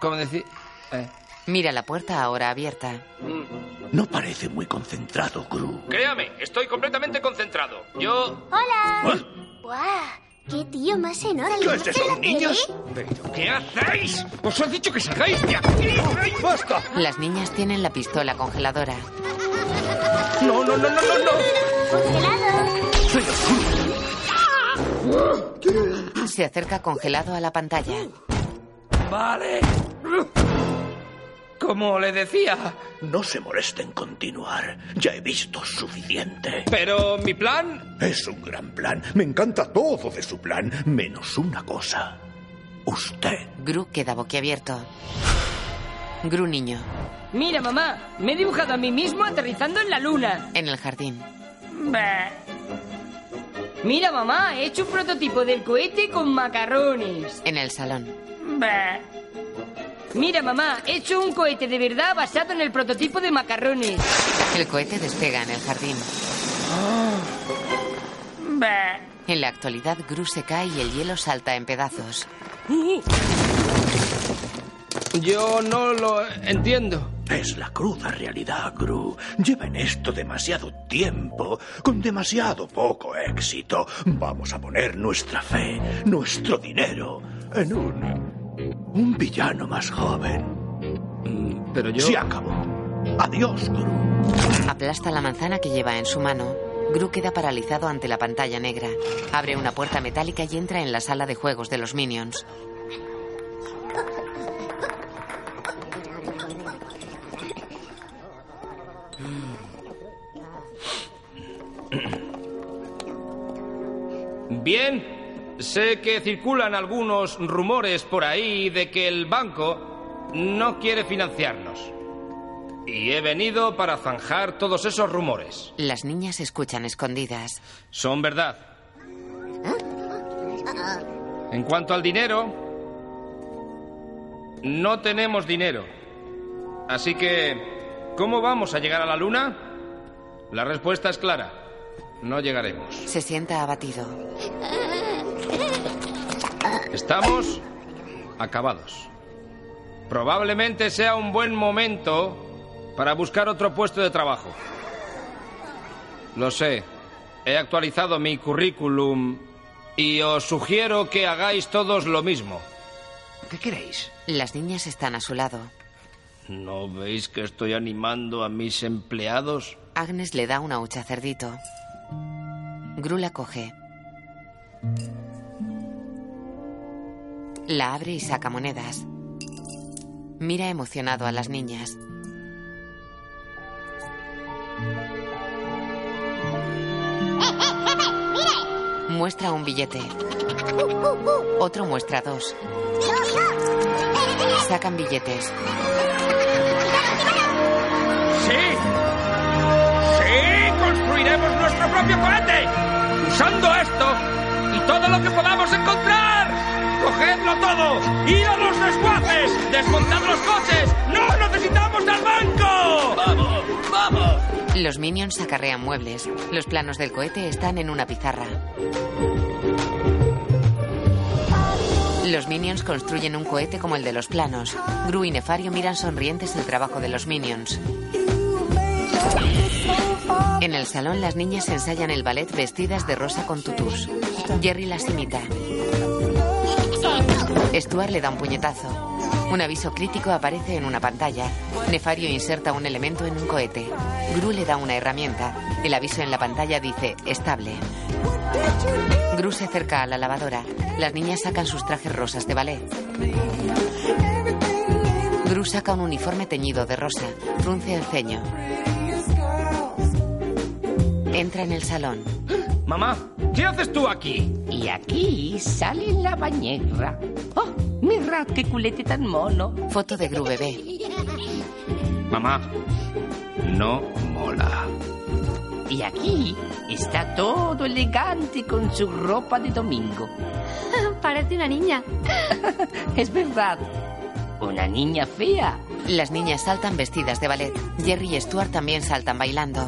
como decir... eh. Mira la puerta ahora abierta. No parece muy concentrado, Gru. Créame, estoy completamente concentrado. Yo... ¡Hola! ¡Guau! ¡Qué tío más enorme! ¿Qué es eso, niños? ¿Pero qué hacéis? Os he dicho que salgáis de aquí. ¡Basta! Las niñas tienen la pistola congeladora. No, no, no, no, no, no. ¡Congelado! Se acerca congelado a la pantalla. Vale. Como le decía. No se moleste en continuar. Ya he visto suficiente. Pero mi plan... Es un gran plan. Me encanta todo de su plan, menos una cosa. Usted. Gru queda boquiabierto. Gru niño. Mira, mamá, me he dibujado a mí mismo aterrizando en la luna. En el jardín. Bah. Mira, mamá, he hecho un prototipo del cohete con macarrones. En el salón. Bah. Mira, mamá, he hecho un cohete de verdad basado en el prototipo de macarrones. El cohete despega en el jardín. En la actualidad, Gru se cae y el hielo salta en pedazos. Yo no lo entiendo. Es la cruda realidad, Gru. Lleva en esto demasiado tiempo, con demasiado poco éxito. Vamos a poner nuestra fe, nuestro dinero, en un. Un villano más joven. Pero yo. Se acabó. Adiós, Gru. Aplasta la manzana que lleva en su mano. Gru queda paralizado ante la pantalla negra. Abre una puerta metálica y entra en la sala de juegos de los Minions. Bien, sé que circulan algunos rumores por ahí de que el banco no quiere financiarnos. Y he venido para zanjar todos esos rumores. Las niñas escuchan escondidas. Son verdad. En cuanto al dinero, no tenemos dinero. Así que, ¿cómo vamos a llegar a la luna? La respuesta es clara. No llegaremos. Se sienta abatido. Estamos acabados. Probablemente sea un buen momento para buscar otro puesto de trabajo. Lo sé. He actualizado mi currículum y os sugiero que hagáis todos lo mismo. ¿Qué queréis? Las niñas están a su lado. ¿No veis que estoy animando a mis empleados? Agnes le da una hucha cerdito. Gru la coge. La abre y saca monedas. Mira emocionado a las niñas. Muestra un billete. Otro muestra dos. Sacan billetes. ¡Sí! ¡Sí! ¡Construiremos nuestro propio cohete! ¡Usando esto y todo lo que podamos encontrar! ¡Cogedlo todo! ¡Ir a los desguaces! ¡Desmontad los coches! ¡No necesitamos al banco! ¡Vamos! ¡Vamos! Los minions acarrean muebles. Los planos del cohete están en una pizarra. Los minions construyen un cohete como el de los planos. Gru y Nefario miran sonrientes el trabajo de los minions. En el salón las niñas ensayan el ballet vestidas de rosa con tutús. Jerry las imita. Stuart le da un puñetazo. Un aviso crítico aparece en una pantalla. Nefario inserta un elemento en un cohete. Gru le da una herramienta. El aviso en la pantalla dice estable. Gru se acerca a la lavadora. Las niñas sacan sus trajes rosas de ballet. Gru saca un uniforme teñido de rosa. Frunce el ceño. Entra en el salón. Mamá, ¿qué haces tú aquí? Y aquí sale la bañera. ¡Oh, mirad qué culete tan mono! Foto de Gru bebé. Mamá, no mola. Y aquí está todo elegante con su ropa de domingo. Parece una niña. Es verdad. Una niña fea. Las niñas saltan vestidas de ballet. Jerry y Stuart también saltan bailando.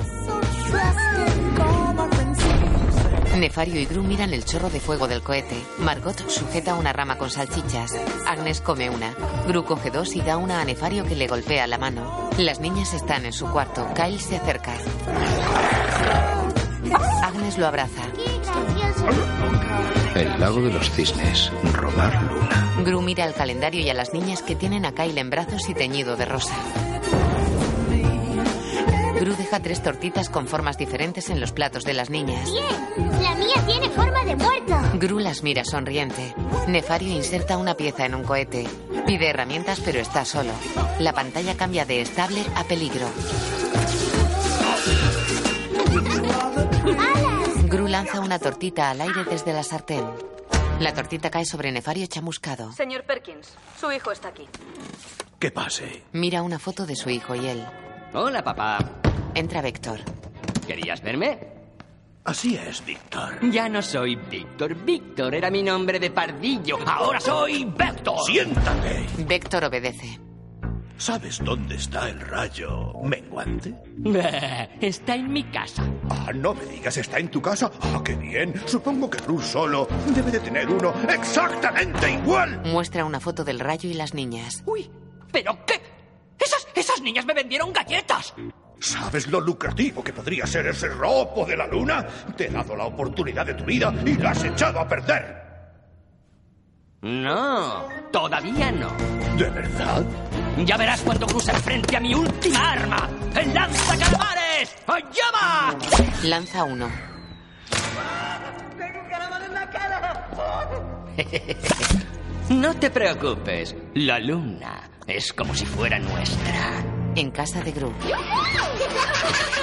Nefario y Gru miran el chorro de fuego del cohete. Margot sujeta una rama con salchichas. Agnes come una. Gru coge dos y da una a Nefario que le golpea la mano. Las niñas están en su cuarto. Kyle se acerca. Agnes lo abraza. El lago de los cisnes. Robar luna. Gru mira al calendario y a las niñas que tienen a Kyle en brazos y teñido de rosa. Gru deja tres tortitas con formas diferentes en los platos de las niñas. Bien, la mía tiene forma de muerto. Gru las mira sonriente. Nefario inserta una pieza en un cohete. Pide herramientas pero está solo. La pantalla cambia de estable a peligro. Gru lanza una tortita al aire desde la sartén. La tortita cae sobre Nefario chamuscado. Señor Perkins, su hijo está aquí. Que pase. Mira una foto de su hijo y él. Hola, papá. Entra Vector. ¿Querías verme? Así es, Víctor. Ya no soy Víctor. Víctor era mi nombre de pardillo. Ahora soy Vector. Siéntate. Vector obedece. ¿Sabes dónde está el rayo menguante? Está en mi casa. Ah, no me digas, ¿está en tu casa? Ah, qué bien. Supongo que Bruce solo debe de tener uno exactamente igual. Muestra una foto del rayo y las niñas. Uy, ¿pero qué? Esas, esas niñas me vendieron galletas. ¿Sabes lo lucrativo que podría ser ese ropo de la luna? Te he dado la oportunidad de tu vida y la has echado a perder. No, todavía no. ¿De verdad? Ya verás cuando cruce frente a mi última arma, el lanzacalamares. ¡Allá va! Lanza uno. ¡Tengo caramelo en la cara! No te preocupes, la luna es como si fuera nuestra. En casa de Gru.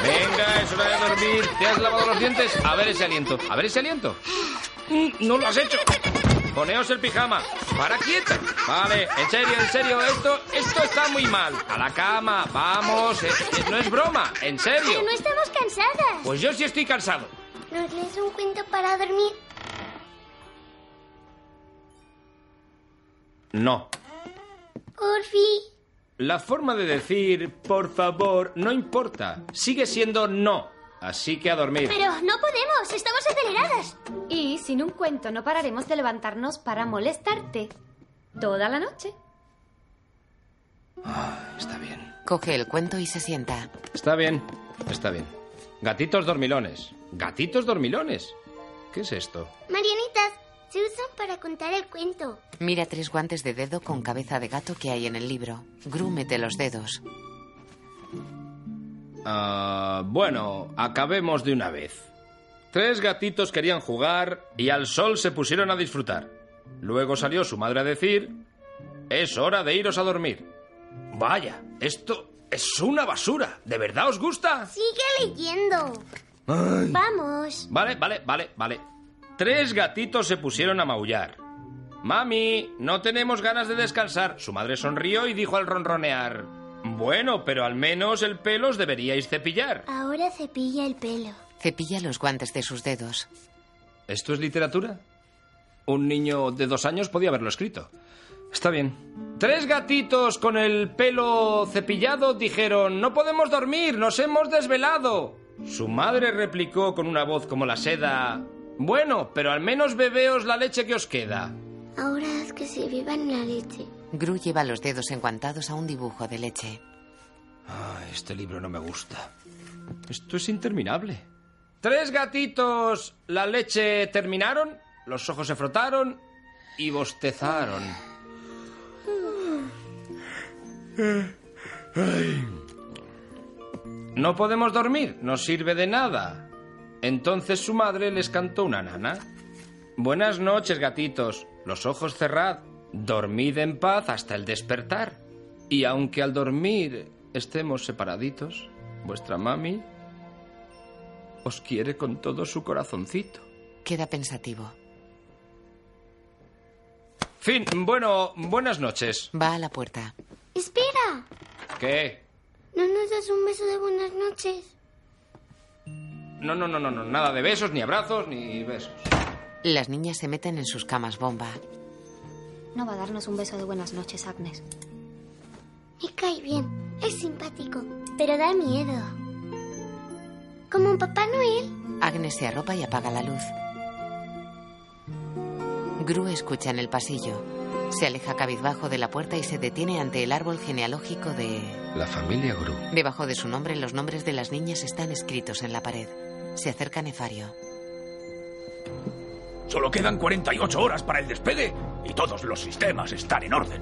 Venga, es hora de dormir. ¿Te has lavado los dientes? A ver ese aliento. A ver ese aliento. Mm, No lo has hecho. Poneos el pijama. Para quieta. Vale, en serio, en serio, esto, esto está muy mal. A la cama, vamos. eh, eh, no es broma, en serio. Pero no estamos cansadas. Pues yo sí estoy cansado. ¿Nos lees un cuento para dormir? No. Porfi. La forma de decir, por favor, no importa. Sigue siendo no. Así que a dormir. Pero no podemos, estamos aceleradas. Y sin un cuento no pararemos de levantarnos para molestarte. Toda la noche. Está bien. Coge el cuento y se sienta. Está bien, está bien. Gatitos dormilones. Gatitos dormilones. ¿Qué es esto? Marianitas, se usan para contar el cuento. Mira tres guantes de dedo con cabeza de gato que hay en el libro. Gru mete los dedos. Ah, bueno, acabemos de una vez. Tres gatitos querían jugar y al sol se pusieron a disfrutar. Luego salió su madre a decir, es hora de iros a dormir. Vaya, esto es una basura. ¿De verdad os gusta? Sigue leyendo. Ay. Vamos. Vale, vale, vale, vale. Tres gatitos se pusieron a maullar. Mami, no tenemos ganas de descansar. Su madre sonrió y dijo al ronronear. Bueno, pero al menos el pelo os deberíais cepillar. Ahora cepilla el pelo. Cepilla los guantes de sus dedos. ¿Esto es literatura? Un niño de dos años podía haberlo escrito. Está bien. Tres gatitos con el pelo cepillado dijeron, no podemos dormir, nos hemos desvelado. Su madre replicó con una voz como la seda, bueno, pero al menos bebeos la leche que os queda. Ahora haz que se beban la leche. Gru lleva los dedos enguantados a un dibujo de leche. Ah, este libro no me gusta. Esto es interminable. Tres gatitos. La leche terminaron, los ojos se frotaron y bostezaron. No podemos dormir, no sirve de nada. Entonces su madre les cantó una nana. Buenas noches, gatitos. Los ojos cerrad. Dormid en paz hasta el despertar. Y aunque al dormir estemos separaditos, vuestra mami os quiere con todo su corazoncito. Queda pensativo. Fin, bueno, buenas noches. Va a la puerta. Espera. ¿Qué? ¿No nos das un beso de buenas noches? No, no, no, no, no, nada de besos, ni abrazos, ni besos. Las niñas se meten en sus camas bomba. No va a darnos un beso de buenas noches, Agnes. Me cae bien. Es simpático. Pero da miedo. Como un Papá Noel. Agnes se arropa y apaga la luz. Gru escucha en el pasillo. Se aleja cabizbajo de la puerta y se detiene ante el árbol genealógico de... La familia Gru. Debajo de su nombre los nombres de las niñas están escritos en la pared. Se acerca Nefario. Solo quedan 48 horas para el despegue y todos los sistemas están en orden.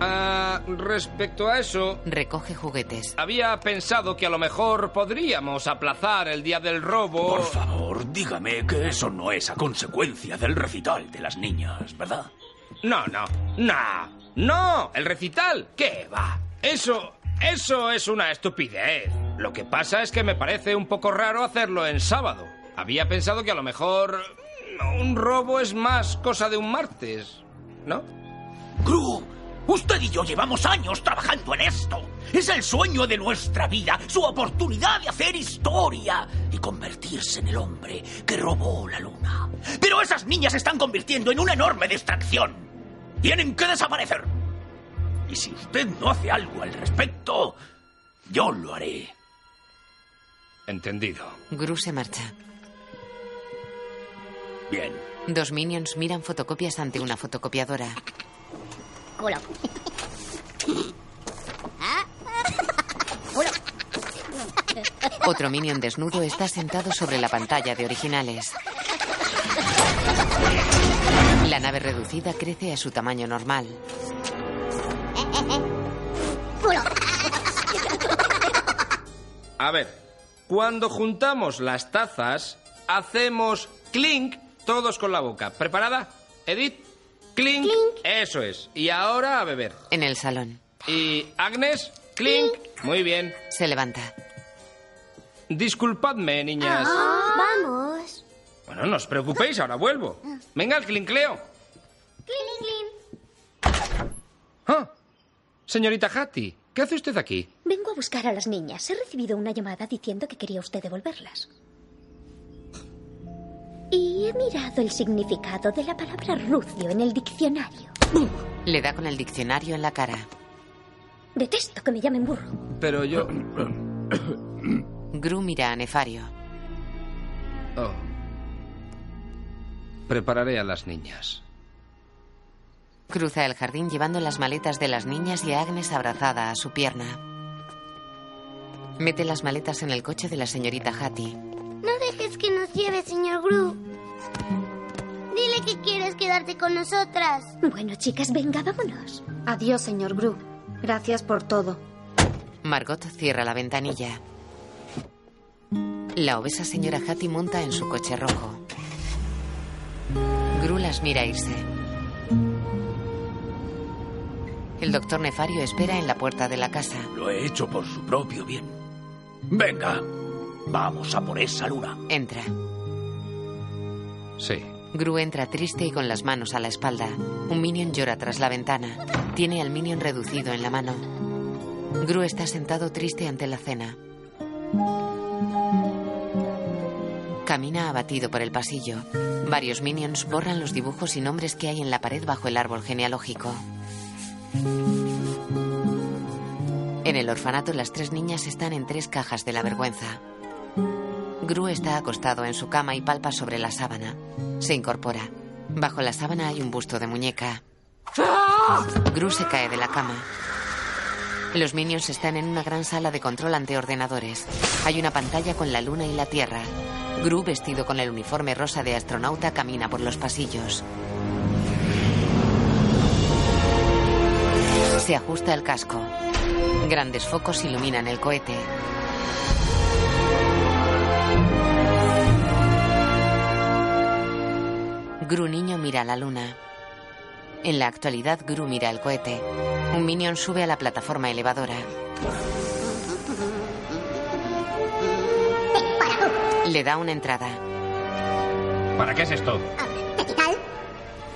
Ah, respecto a eso... Recoge juguetes. Había pensado que a lo mejor podríamos aplazar el día del robo... Por favor, dígame que eso no es a consecuencia del recital de las niñas, ¿verdad? No, no, no, no, el recital, ¿qué va? Eso, eso es una estupidez. Lo que pasa es que me parece un poco raro hacerlo en sábado. Había pensado que a lo mejor un robo es más cosa de un martes, ¿no? Gru, Usted y yo llevamos años trabajando en esto. Es el sueño de nuestra vida, su oportunidad de hacer historia y convertirse en el hombre que robó la luna. Pero esas niñas se están convirtiendo en una enorme distracción. Tienen que desaparecer. Y si usted no hace algo al respecto, yo lo haré. Entendido. Gru se marcha. Bien. Dos minions miran fotocopias ante una fotocopiadora. Culo. ¿Ah? Culo. Otro minion desnudo está sentado sobre la pantalla de originales. La nave reducida crece a su tamaño normal. Culo. A ver, cuando juntamos las tazas, hacemos clink todos con la boca. ¿Preparada? Edith, clink. Eso es. Y ahora a beber. En el salón. Y Agnes, clink. Muy bien. Se levanta. Disculpadme, niñas. Vamos. Bueno, no os preocupéis, ahora vuelvo. Venga, el clincleo. Clean, clean. Ah, señorita Hattie, ¿qué hace usted aquí? Vengo a buscar a las niñas. He recibido una llamada diciendo que quería usted devolverlas. Y he mirado el significado de la palabra rucio en el diccionario. Le da con el diccionario en la cara. Detesto que me llamen burro. Pero yo... Gru mira a Nefario. Oh. Prepararé a las niñas. Cruza el jardín llevando las maletas de las niñas y a Agnes abrazada a su pierna. Mete las maletas en el coche de la señorita Hattie. No dejes que nos lleve, señor Gru. Dile que quieres quedarte con nosotras. Bueno, chicas, venga, vámonos. Adiós, señor Gru. Gracias por todo. Margot cierra la ventanilla. La obesa señora Hattie monta en su coche rojo. Gru las mira irse. El doctor Nefario espera en la puerta de la casa. Lo he hecho por su propio bien. Venga, vamos a por esa luna. Entra. Sí. Gru entra triste y con las manos a la espalda. Un minion llora tras la ventana. Tiene al minion reducido en la mano. Gru está sentado triste ante la cena. Camina abatido por el pasillo. Varios minions borran los dibujos y nombres que hay en la pared bajo el árbol genealógico. En el orfanato las tres niñas están en tres cajas de la vergüenza. Gru está acostado en su cama y palpa sobre la sábana. Se incorpora. Bajo la sábana hay un busto de muñeca. Gru se cae de la cama. Los minions están en una gran sala de control ante ordenadores. Hay una pantalla con la luna y la tierra. Gru, vestido con el uniforme rosa de astronauta, camina por los pasillos. Se ajusta el casco. Grandes focos iluminan el cohete. Gru niño mira la luna. En la actualidad, Gru mira el cohete. Un minion sube a la plataforma elevadora. Le da una entrada. ¿Para qué es esto?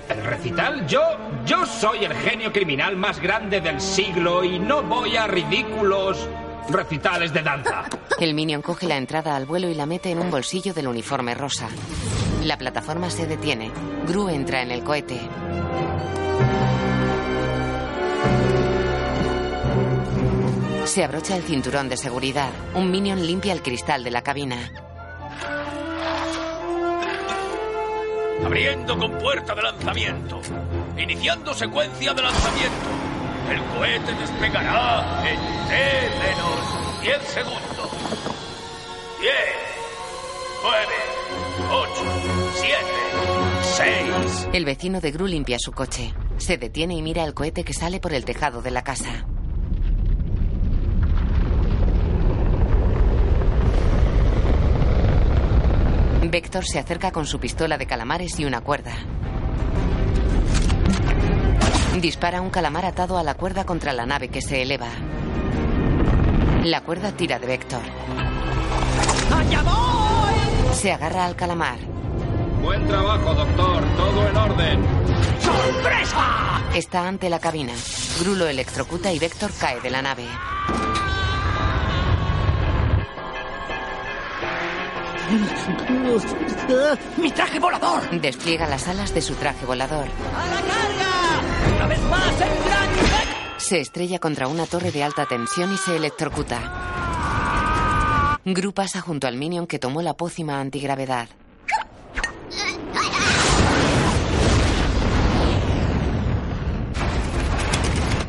¿El recital? Yo, yo soy el genio criminal más grande del siglo y no voy a ridículos recitales de danza. El minion coge la entrada al vuelo y la mete en un bolsillo del uniforme rosa. La plataforma se detiene. Gru entra en el cohete. Se abrocha el cinturón de seguridad. Un minion limpia el cristal de la cabina. Abriendo con puerta de lanzamiento. Iniciando secuencia de lanzamiento. El cohete despegará en T menos 10 segundos. 10, 9, 8, 7, 6. El vecino de Gru limpia su coche. Se detiene y mira el cohete que sale por el tejado de la casa. Vector se acerca con su pistola de calamares y una cuerda. Dispara un calamar atado a la cuerda contra la nave que se eleva. La cuerda tira de Vector. ¡Allá voy! Se agarra al calamar. Buen trabajo, doctor. Todo en orden. ¡Sorpresa! Está ante la cabina. Gru lo electrocuta y Vector cae de la nave. ¡Mi traje volador! Despliega las alas de su traje volador. ¡A la carga! ¡Una vez más el gran Se estrella contra una torre de alta tensión y se electrocuta. Gru pasa junto al minion que tomó la pócima antigravedad.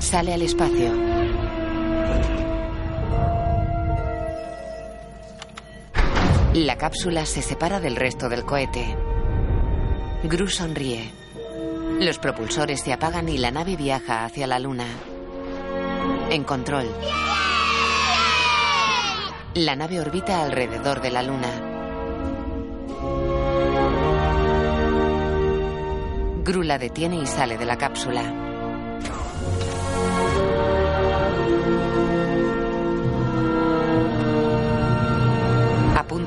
Sale al espacio. La cápsula se separa del resto del cohete. Gru sonríe. Los propulsores se apagan y la nave viaja hacia la luna. En control. La nave orbita alrededor de la luna. Gru la detiene y sale de la cápsula.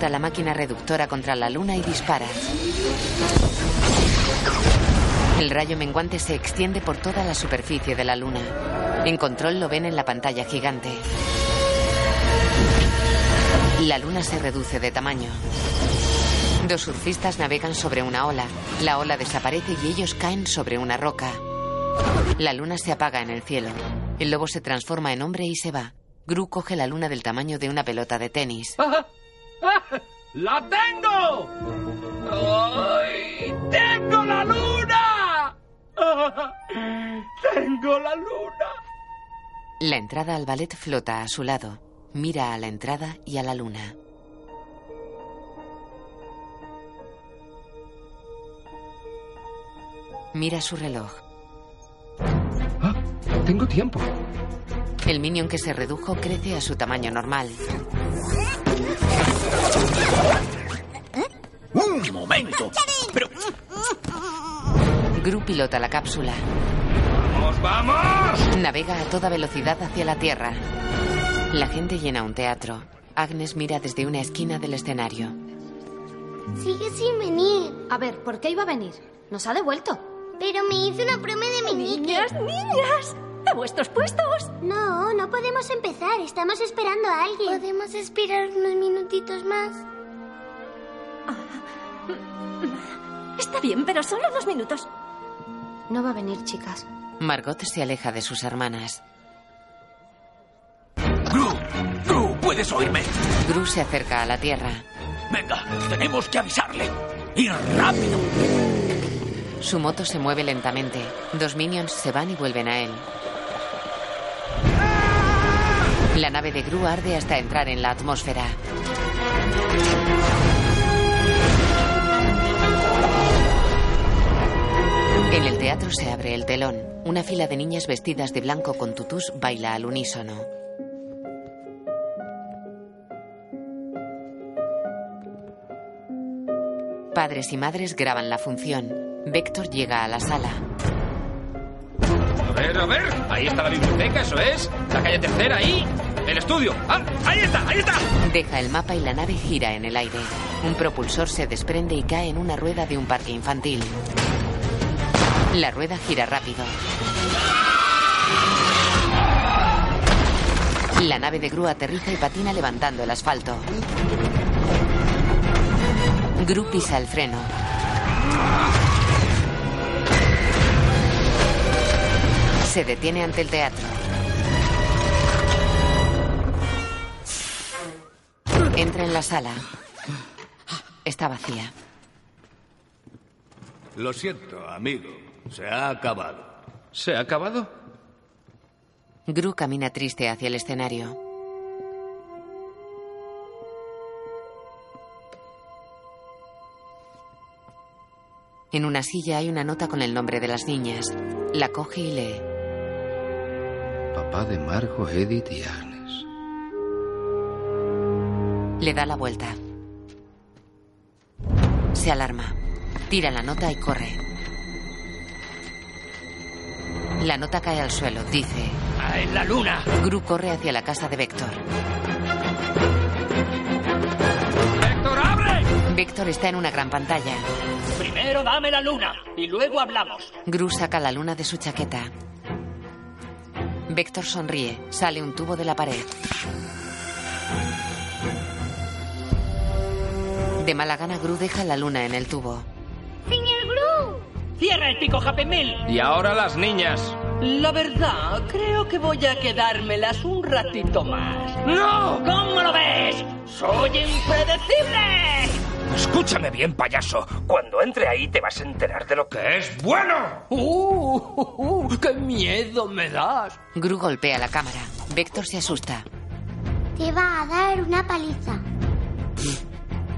La máquina reductora contra la luna y dispara. El rayo menguante se extiende por toda la superficie de la luna. En control lo ven en la pantalla gigante. La luna se reduce de tamaño. Dos surfistas navegan sobre una ola. La ola desaparece y ellos caen sobre una roca. La luna se apaga en el cielo. El lobo se transforma en hombre y se va. Gru coge la luna del tamaño de una pelota de tenis. ¡Ah! ¡La tengo! ¡Ay! ¡Tengo la luna! ¡Ah! ¡Tengo la luna! La entrada al ballet flota a su lado. Mira a la entrada y a la luna. Mira su reloj. Tengo tiempo. El minion que se redujo crece a su tamaño normal. ¡Un momento! Pero... Gru pilota la cápsula. ¡Vamos, vamos! Navega a toda velocidad hacia la Tierra. La gente llena un teatro. Agnes mira desde una esquina del escenario. Sigue sin venir. A ver, ¿por qué iba a venir? Nos ha devuelto. Pero me hizo una broma de meñique. Niñas, niñas, a vuestros puestos. No, no podemos empezar. Estamos esperando a alguien. ¿Podemos esperar unos minutitos más? Está bien, pero solo unos minutos. No va a venir, chicas. Margot se aleja de sus hermanas. ¡Gru! ¡Gru! ¿Puedes oírme? Gru se acerca a la Tierra. Venga, tenemos que avisarle. ¡Y rápido! Su moto se mueve lentamente. Dos minions se van y vuelven a él. La nave de Gru arde hasta entrar en la atmósfera. En el teatro se abre el telón. Una fila de niñas vestidas de blanco con tutús baila al unísono. Padres y madres graban la función. Vector llega a la sala. A ver, a ver. Ahí está la biblioteca, eso es. La calle tercera, ahí. El estudio. ¡Ah! ¡Ahí está! ¡Ahí está! Deja el mapa y la nave gira en el aire. Un propulsor se desprende y cae en una rueda de un parque infantil. La rueda gira rápido. La nave de Gru aterriza y patina levantando el asfalto. Gru pisa el freno. Se detiene ante el teatro. Entra en la sala. Está vacía. Lo siento, amigo. Se ha acabado. ¿Se ha acabado? Gru camina triste hacia el escenario. En una silla hay una nota con el nombre de las niñas. La coge y lee. Papá de Margot, Edith y Agnes. Le da la vuelta. Se alarma. Tira la nota y corre. La nota cae al suelo. Dice... ¡Ah, en la luna! Gru corre hacia la casa de Vector. ¡Héctor, abre! Vector Vector está en una gran pantalla. Primero dame la luna y luego hablamos. Gru saca la luna de su chaqueta. Vector sonríe. Sale un tubo de la pared. De mala gana, Gru deja la luna en el tubo. ¡Señor Gru! ¡Cierra el pico, Japemil! Y ahora las niñas. La verdad, creo que voy a quedármelas un ratito más. ¡No! ¿Cómo lo ves? ¡Soy impredecible! Escúchame bien, payaso. Cuando entre ahí te vas a enterar de lo que es bueno. ¡Uh! uh, uh, ¡Qué miedo me das! Gru golpea la cámara. Vector se asusta. Te va a dar una paliza.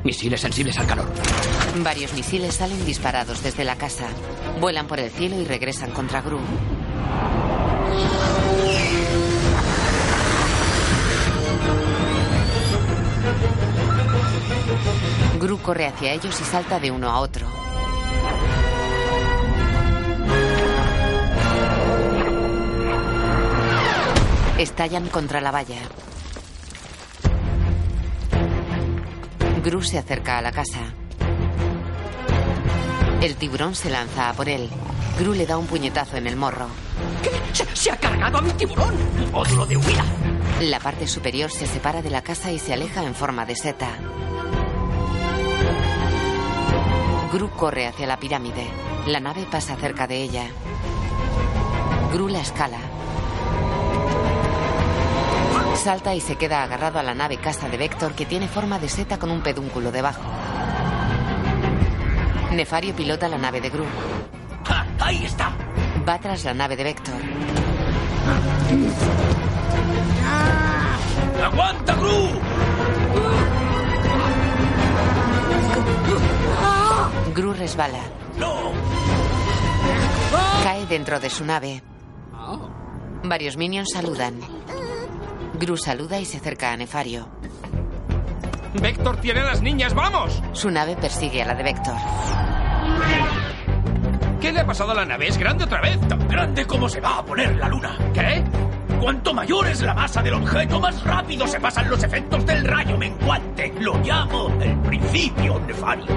Misiles sensibles al calor. Varios misiles salen disparados desde la casa. Vuelan por el cielo y regresan contra Gru. Gru corre hacia ellos y salta de uno a otro. Estallan contra la valla. Gru se acerca a la casa. El tiburón se lanza a por él. Gru le da un puñetazo en el morro. ¡Se, se ha cargado a mi tiburón! ¡Módulo de huida! La parte superior se separa de la casa y se aleja en forma de seta. Gru corre hacia la pirámide. La nave pasa cerca de ella. Gru la escala. Salta y se queda agarrado a la nave casa de Vector que tiene forma de seta con un pedúnculo debajo. Nefario pilota la nave de Gru. ¡Ah, ¡Ahí está! Va tras la nave de Vector. ¡Aguanta, Gru! Gru resbala. ¡No! Cae dentro de su nave. Varios minions saludan. Gru saluda y se acerca a Nefario. Vector tiene a las niñas, ¡vamos! Su nave persigue a la de Vector. ¿Qué le ha pasado a la nave? ¿Es grande otra vez? Tan grande como se va a poner la luna. ¿Qué? Cuanto mayor es la masa del objeto, más rápido se pasan los efectos del rayo menguante. Lo llamo el principio nefario.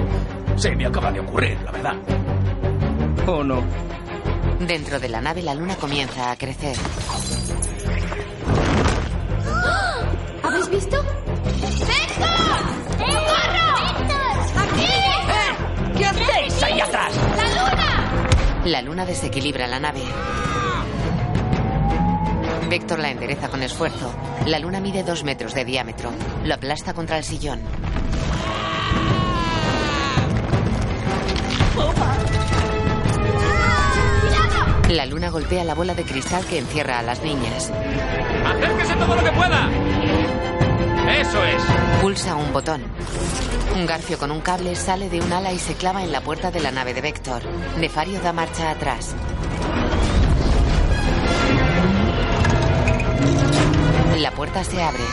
Se me acaba de ocurrir, la verdad. Oh, no. Dentro de la nave la luna comienza a crecer. ¿Habéis visto? ¡Vector! ¡Socorro! ¡Aquí! ¡Eh! ¿Qué hacéis ahí atrás? ¡La luna! La luna desequilibra la nave. Vector la endereza con esfuerzo. La luna mide dos metros de diámetro. Lo aplasta contra el sillón. La luna golpea la bola de cristal que encierra a las niñas. ¡Acérquese todo lo que pueda! ¡Eso es! Pulsa un botón. Un garfio con un cable sale de un ala y se clava en la puerta de la nave de Vector. Nefario da marcha atrás. La puerta se abre.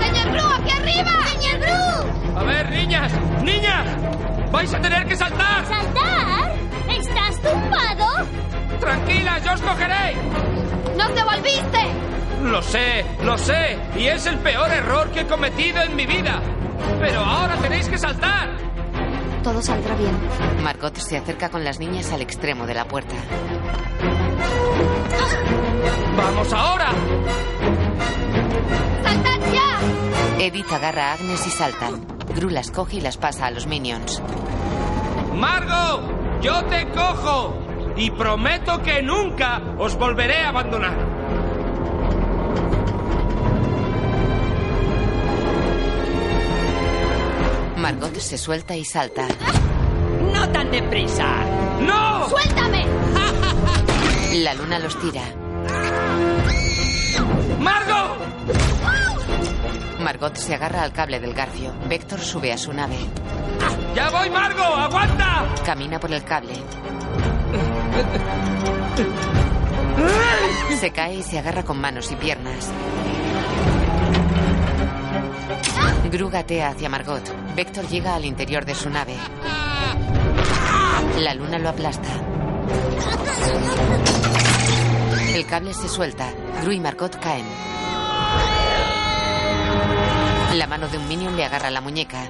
¡Señor Gru, aquí arriba! ¡Señor Gru! A ver, niñas, niñas, vais a tener que saltar. ¿Saltar? Tranquila, yo os cogeré. ¡Nos devolviste! Lo sé, lo sé, y es el peor error que he cometido en mi vida. Pero ahora tenéis que saltar. Todo saldrá bien. Margot se acerca con las niñas al extremo de la puerta. ¡Vamos ahora! ¡Saltad ya! Edith agarra a Agnes y saltan. Gru las coge y las pasa a los minions. ¡Margo! ¡Yo te cojo! Y prometo que nunca os volveré a abandonar. Margot se suelta y salta. ¡No tan deprisa! ¡No! ¡Suéltame! La luna los tira. ¡Margo! Margot se agarra al cable del garfio. Vector sube a su nave. ¡Ya voy, Margo! ¡Aguanta! Camina por el cable. Se cae y se agarra con manos y piernas. Gru gatea hacia Margot. Vector llega al interior de su nave. La luna lo aplasta. El cable se suelta. Gru y Margot caen. La mano de un minion le agarra la muñeca.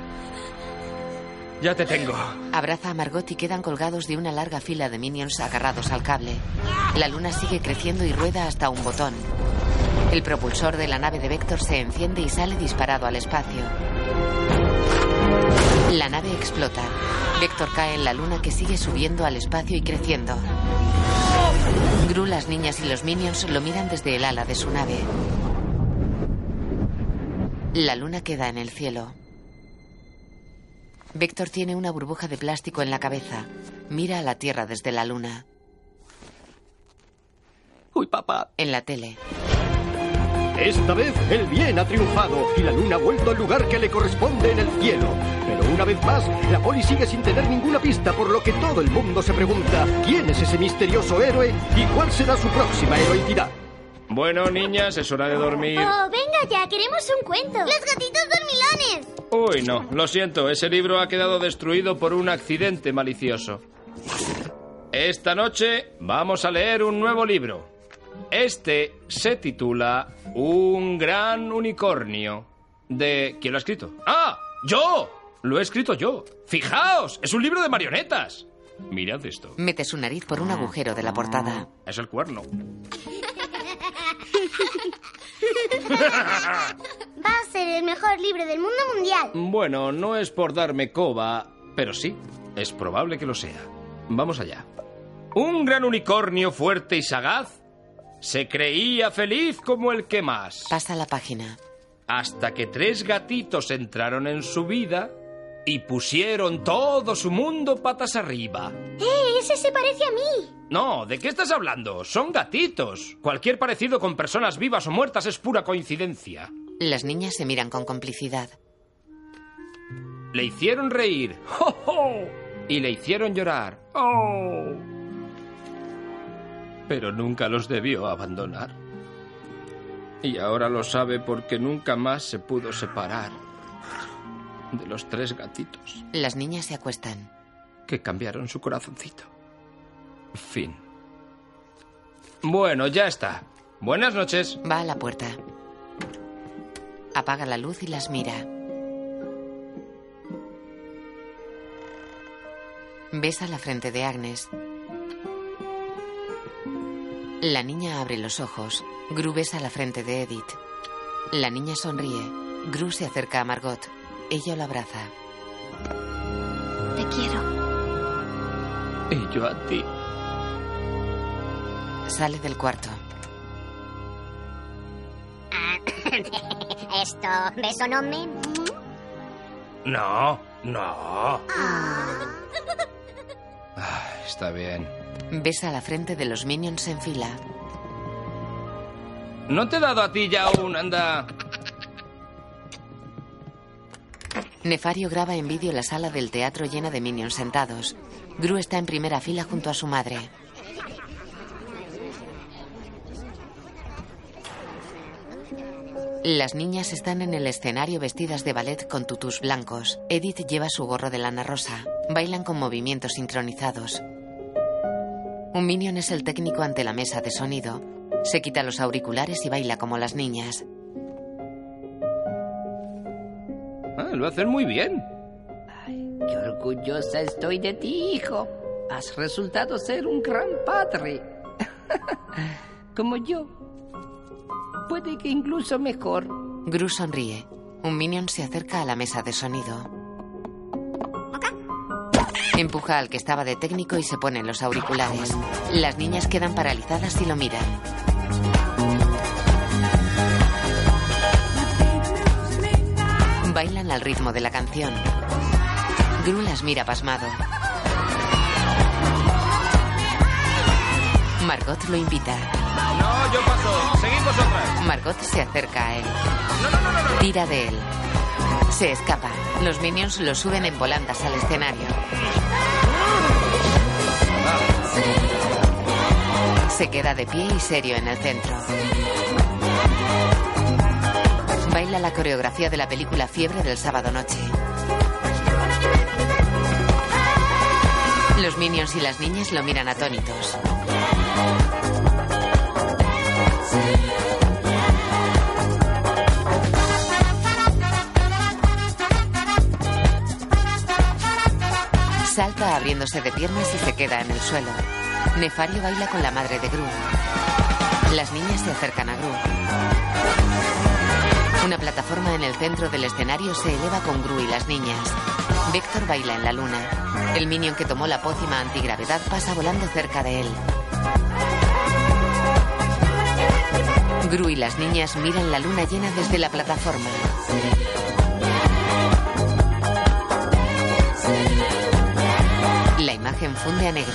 Ya te tengo. Abraza a Margot y quedan colgados de una larga fila de minions agarrados al cable. La luna sigue creciendo y rueda hasta un botón. El propulsor de la nave de Vector se enciende y sale disparado al espacio. La nave explota. Vector cae en la luna que sigue subiendo al espacio y creciendo. Gru, las niñas y los minions lo miran desde el ala de su nave. La luna queda en el cielo. Vector tiene una burbuja de plástico en la cabeza. Mira a la Tierra desde la luna. Uy, papá. En la tele. Esta vez el bien ha triunfado y la luna ha vuelto al lugar que le corresponde en el cielo. Pero una vez más, la poli sigue sin tener ninguna pista, por lo que todo el mundo se pregunta quién es ese misterioso héroe y cuál será su próxima heroicidad. Bueno, niñas, es hora de dormir. Oh, venga ya, queremos un cuento. Los gatitos dormilones. Uy, no, lo siento, ese libro ha quedado destruido por un accidente malicioso. Esta noche vamos a leer un nuevo libro. Este se titula Un gran unicornio. ¿De quién lo ha escrito? ¡Ah! ¡Yo! Lo he escrito yo. Fijaos, es un libro de marionetas. Mirad esto. Mete su nariz por un agujero de la portada. Es el cuerno. Va a ser el mejor libro del mundo mundial. Bueno, no es por darme coba, pero sí, es probable que lo sea. Vamos allá. Un gran unicornio fuerte y sagaz se creía feliz como el que más. Pasa la página. Hasta que tres gatitos entraron en su vida y pusieron todo su mundo patas arriba. ¡Eh! Ese se parece a mí. No, ¿de qué estás hablando? Son gatitos. Cualquier parecido con personas vivas o muertas es pura coincidencia. Las niñas se miran con complicidad. Le hicieron reír. ¡Oh, oh! Y le hicieron llorar. ¡Oh! Pero nunca los debió abandonar. Y ahora lo sabe porque nunca más se pudo separar de los tres gatitos Las niñas se acuestan. que cambiaron su corazoncito. Fin. Bueno, ya está. Buenas noches. Va a la puerta. Apaga la luz y las mira. Besa la frente de Agnes. La niña abre los ojos. Gru besa la frente de Edith. La niña sonríe. Gru se acerca a Margot. Ella lo abraza. Te quiero. Y yo a ti. Sale del cuarto. Esto, beso no me... No, no. Está bien. Besa la frente de los minions en fila. ¿No te he dado a ti ya un anda? Nefario graba en vídeo la sala del teatro llena de minions sentados. Gru está en primera fila junto a su madre. Las niñas están en el escenario vestidas de ballet con tutús blancos. Edith lleva su gorro de lana rosa. Bailan con movimientos sincronizados. Un minion es el técnico ante la mesa de sonido. Se quita los auriculares y baila como las niñas. Ah, lo hacen muy bien. Qué orgullosa estoy de ti, hijo. Has resultado ser un gran padre. Como yo. Puede que incluso mejor. Gru sonríe. Un minion se acerca a la mesa de sonido. Empuja al que estaba de técnico y se ponen los auriculares. Las niñas quedan paralizadas y lo miran. Bailan al ritmo de la canción. Gru las mira pasmado. Margot lo invita. No, yo paso. Seguid vosotras. Margot se acerca a él. Tira de él. Se escapa. Los minions lo suben en volandas al escenario. Se queda de pie y serio en el centro baila la coreografía de la película Fiebre del sábado noche. Los minions y las niñas lo miran atónitos. Salta abriéndose de piernas y se queda en el suelo. Nefario baila con la madre de Gru. Las niñas se acercan a Gru. Una plataforma en el centro del escenario se eleva con Gru y las niñas. Vector baila en la luna. El minion que tomó la pócima antigravedad pasa volando cerca de él. Gru y las niñas miran la luna llena desde la plataforma. La imagen funde a negro.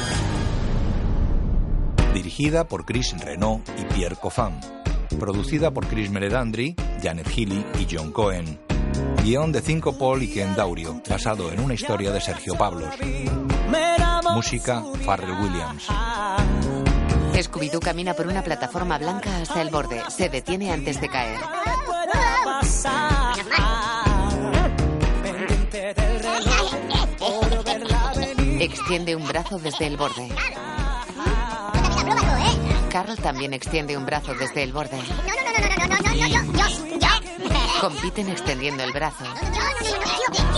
Dirigida por Chris Renault y Pierre Coffin. Producida por Chris Meledandri, Janet Healy y John Cohen. Guión de Cinco Paul y Ken Daurio, basado en una historia de Sergio Pablos. Música Farrell Williams. Scooby-Doo camina por una plataforma blanca hasta el borde. Se detiene antes de caer. Extiende un brazo desde el borde. Carl también extiende un brazo desde el borde. Compiten extendiendo el brazo.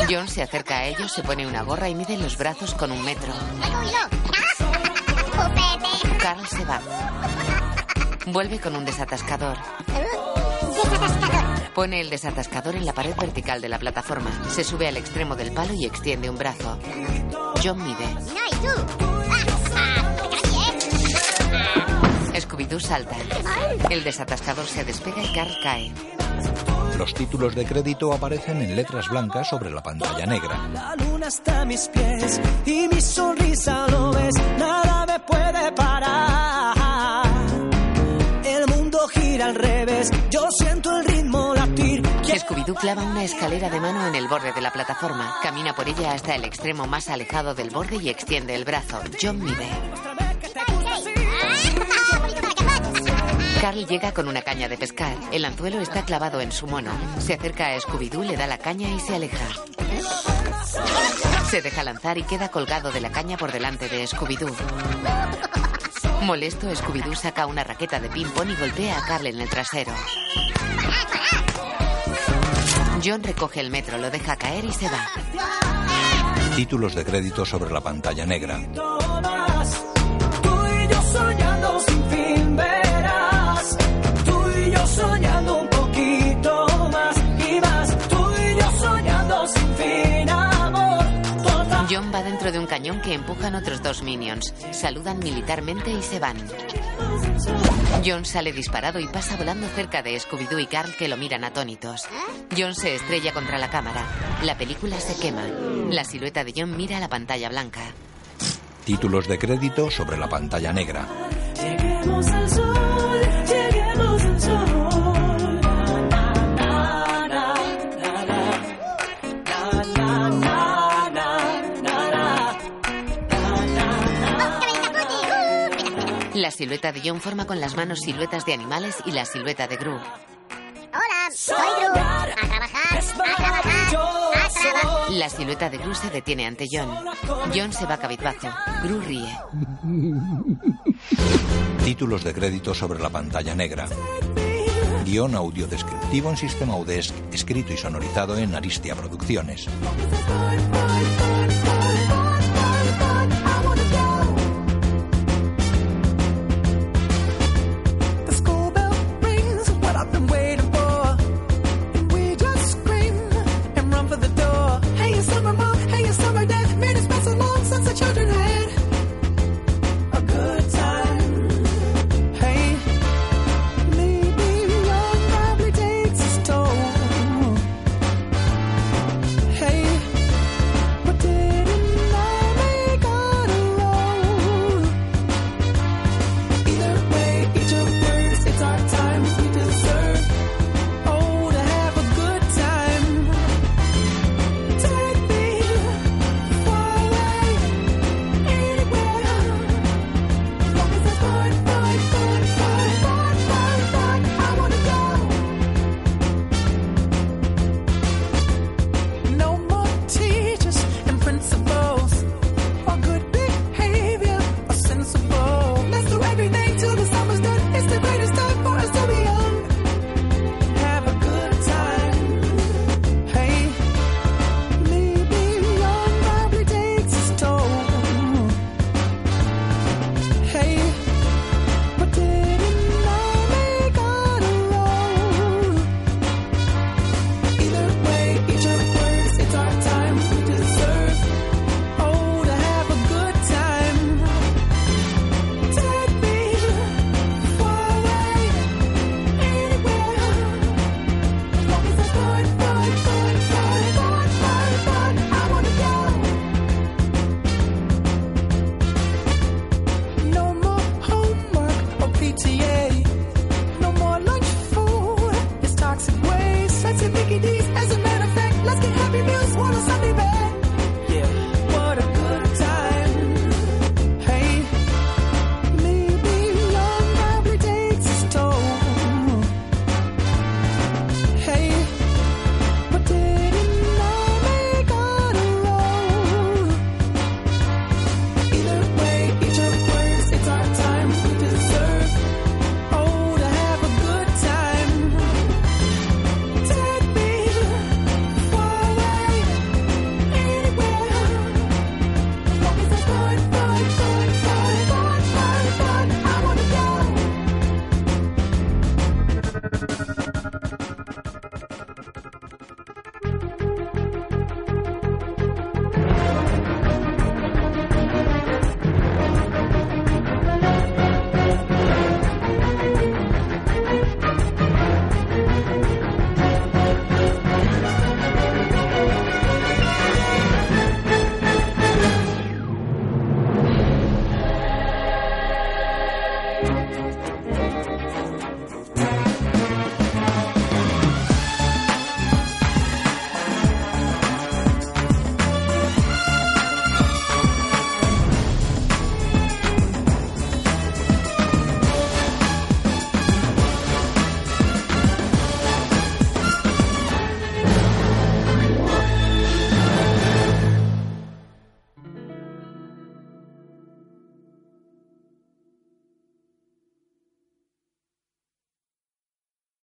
John se acerca a ellos, se pone una gorra y mide los brazos con un metro. Carl se va. Vuelve con un desatascador. Pone el desatascador en la pared vertical de la plataforma. Se sube al extremo del palo y extiende un brazo. John mide. Scooby-Doo salta. El desatascador se despega y Carl cae. Los títulos de crédito aparecen en letras blancas sobre la pantalla negra. La luna está a mis pies y mi sonrisa lo ves, nada me puede parar. El mundo gira al revés, yo siento el ritmo latir. Scooby-Doo clava una escalera de mano en el borde de la plataforma. Camina por ella hasta el extremo más alejado del borde y extiende el brazo. John mide. Carl llega con una caña de pescar. El anzuelo está clavado en su mono. Se acerca a Scooby-Doo, le da la caña y se aleja. Se deja lanzar y queda colgado de la caña por delante de Scooby-Doo. Molesto, Scooby-Doo saca una raqueta de ping-pong y golpea a Carl en el trasero. John recoge el metro, lo deja caer y se va. Títulos de crédito sobre la pantalla negra. Tú y yo dentro de un cañón que empujan otros dos minions. Saludan militarmente y se van. John sale disparado y pasa volando cerca de Scooby-Doo y Carl que lo miran atónitos. John se estrella contra la cámara. La película se quema. La silueta de John mira la pantalla blanca. Títulos de crédito sobre la pantalla negra. Lleguemos al sol, silueta de John forma con las manos siluetas de animales y la silueta de Gru. Hola, soy Gru. A trabajar, a trabajar, a trabajar. La silueta de Gru se detiene ante John. John se va cabizbajo. Gru ríe. Títulos de crédito sobre la pantalla negra. Guión audio descriptivo en sistema UDESC, escrito y sonorizado en Aristia Producciones.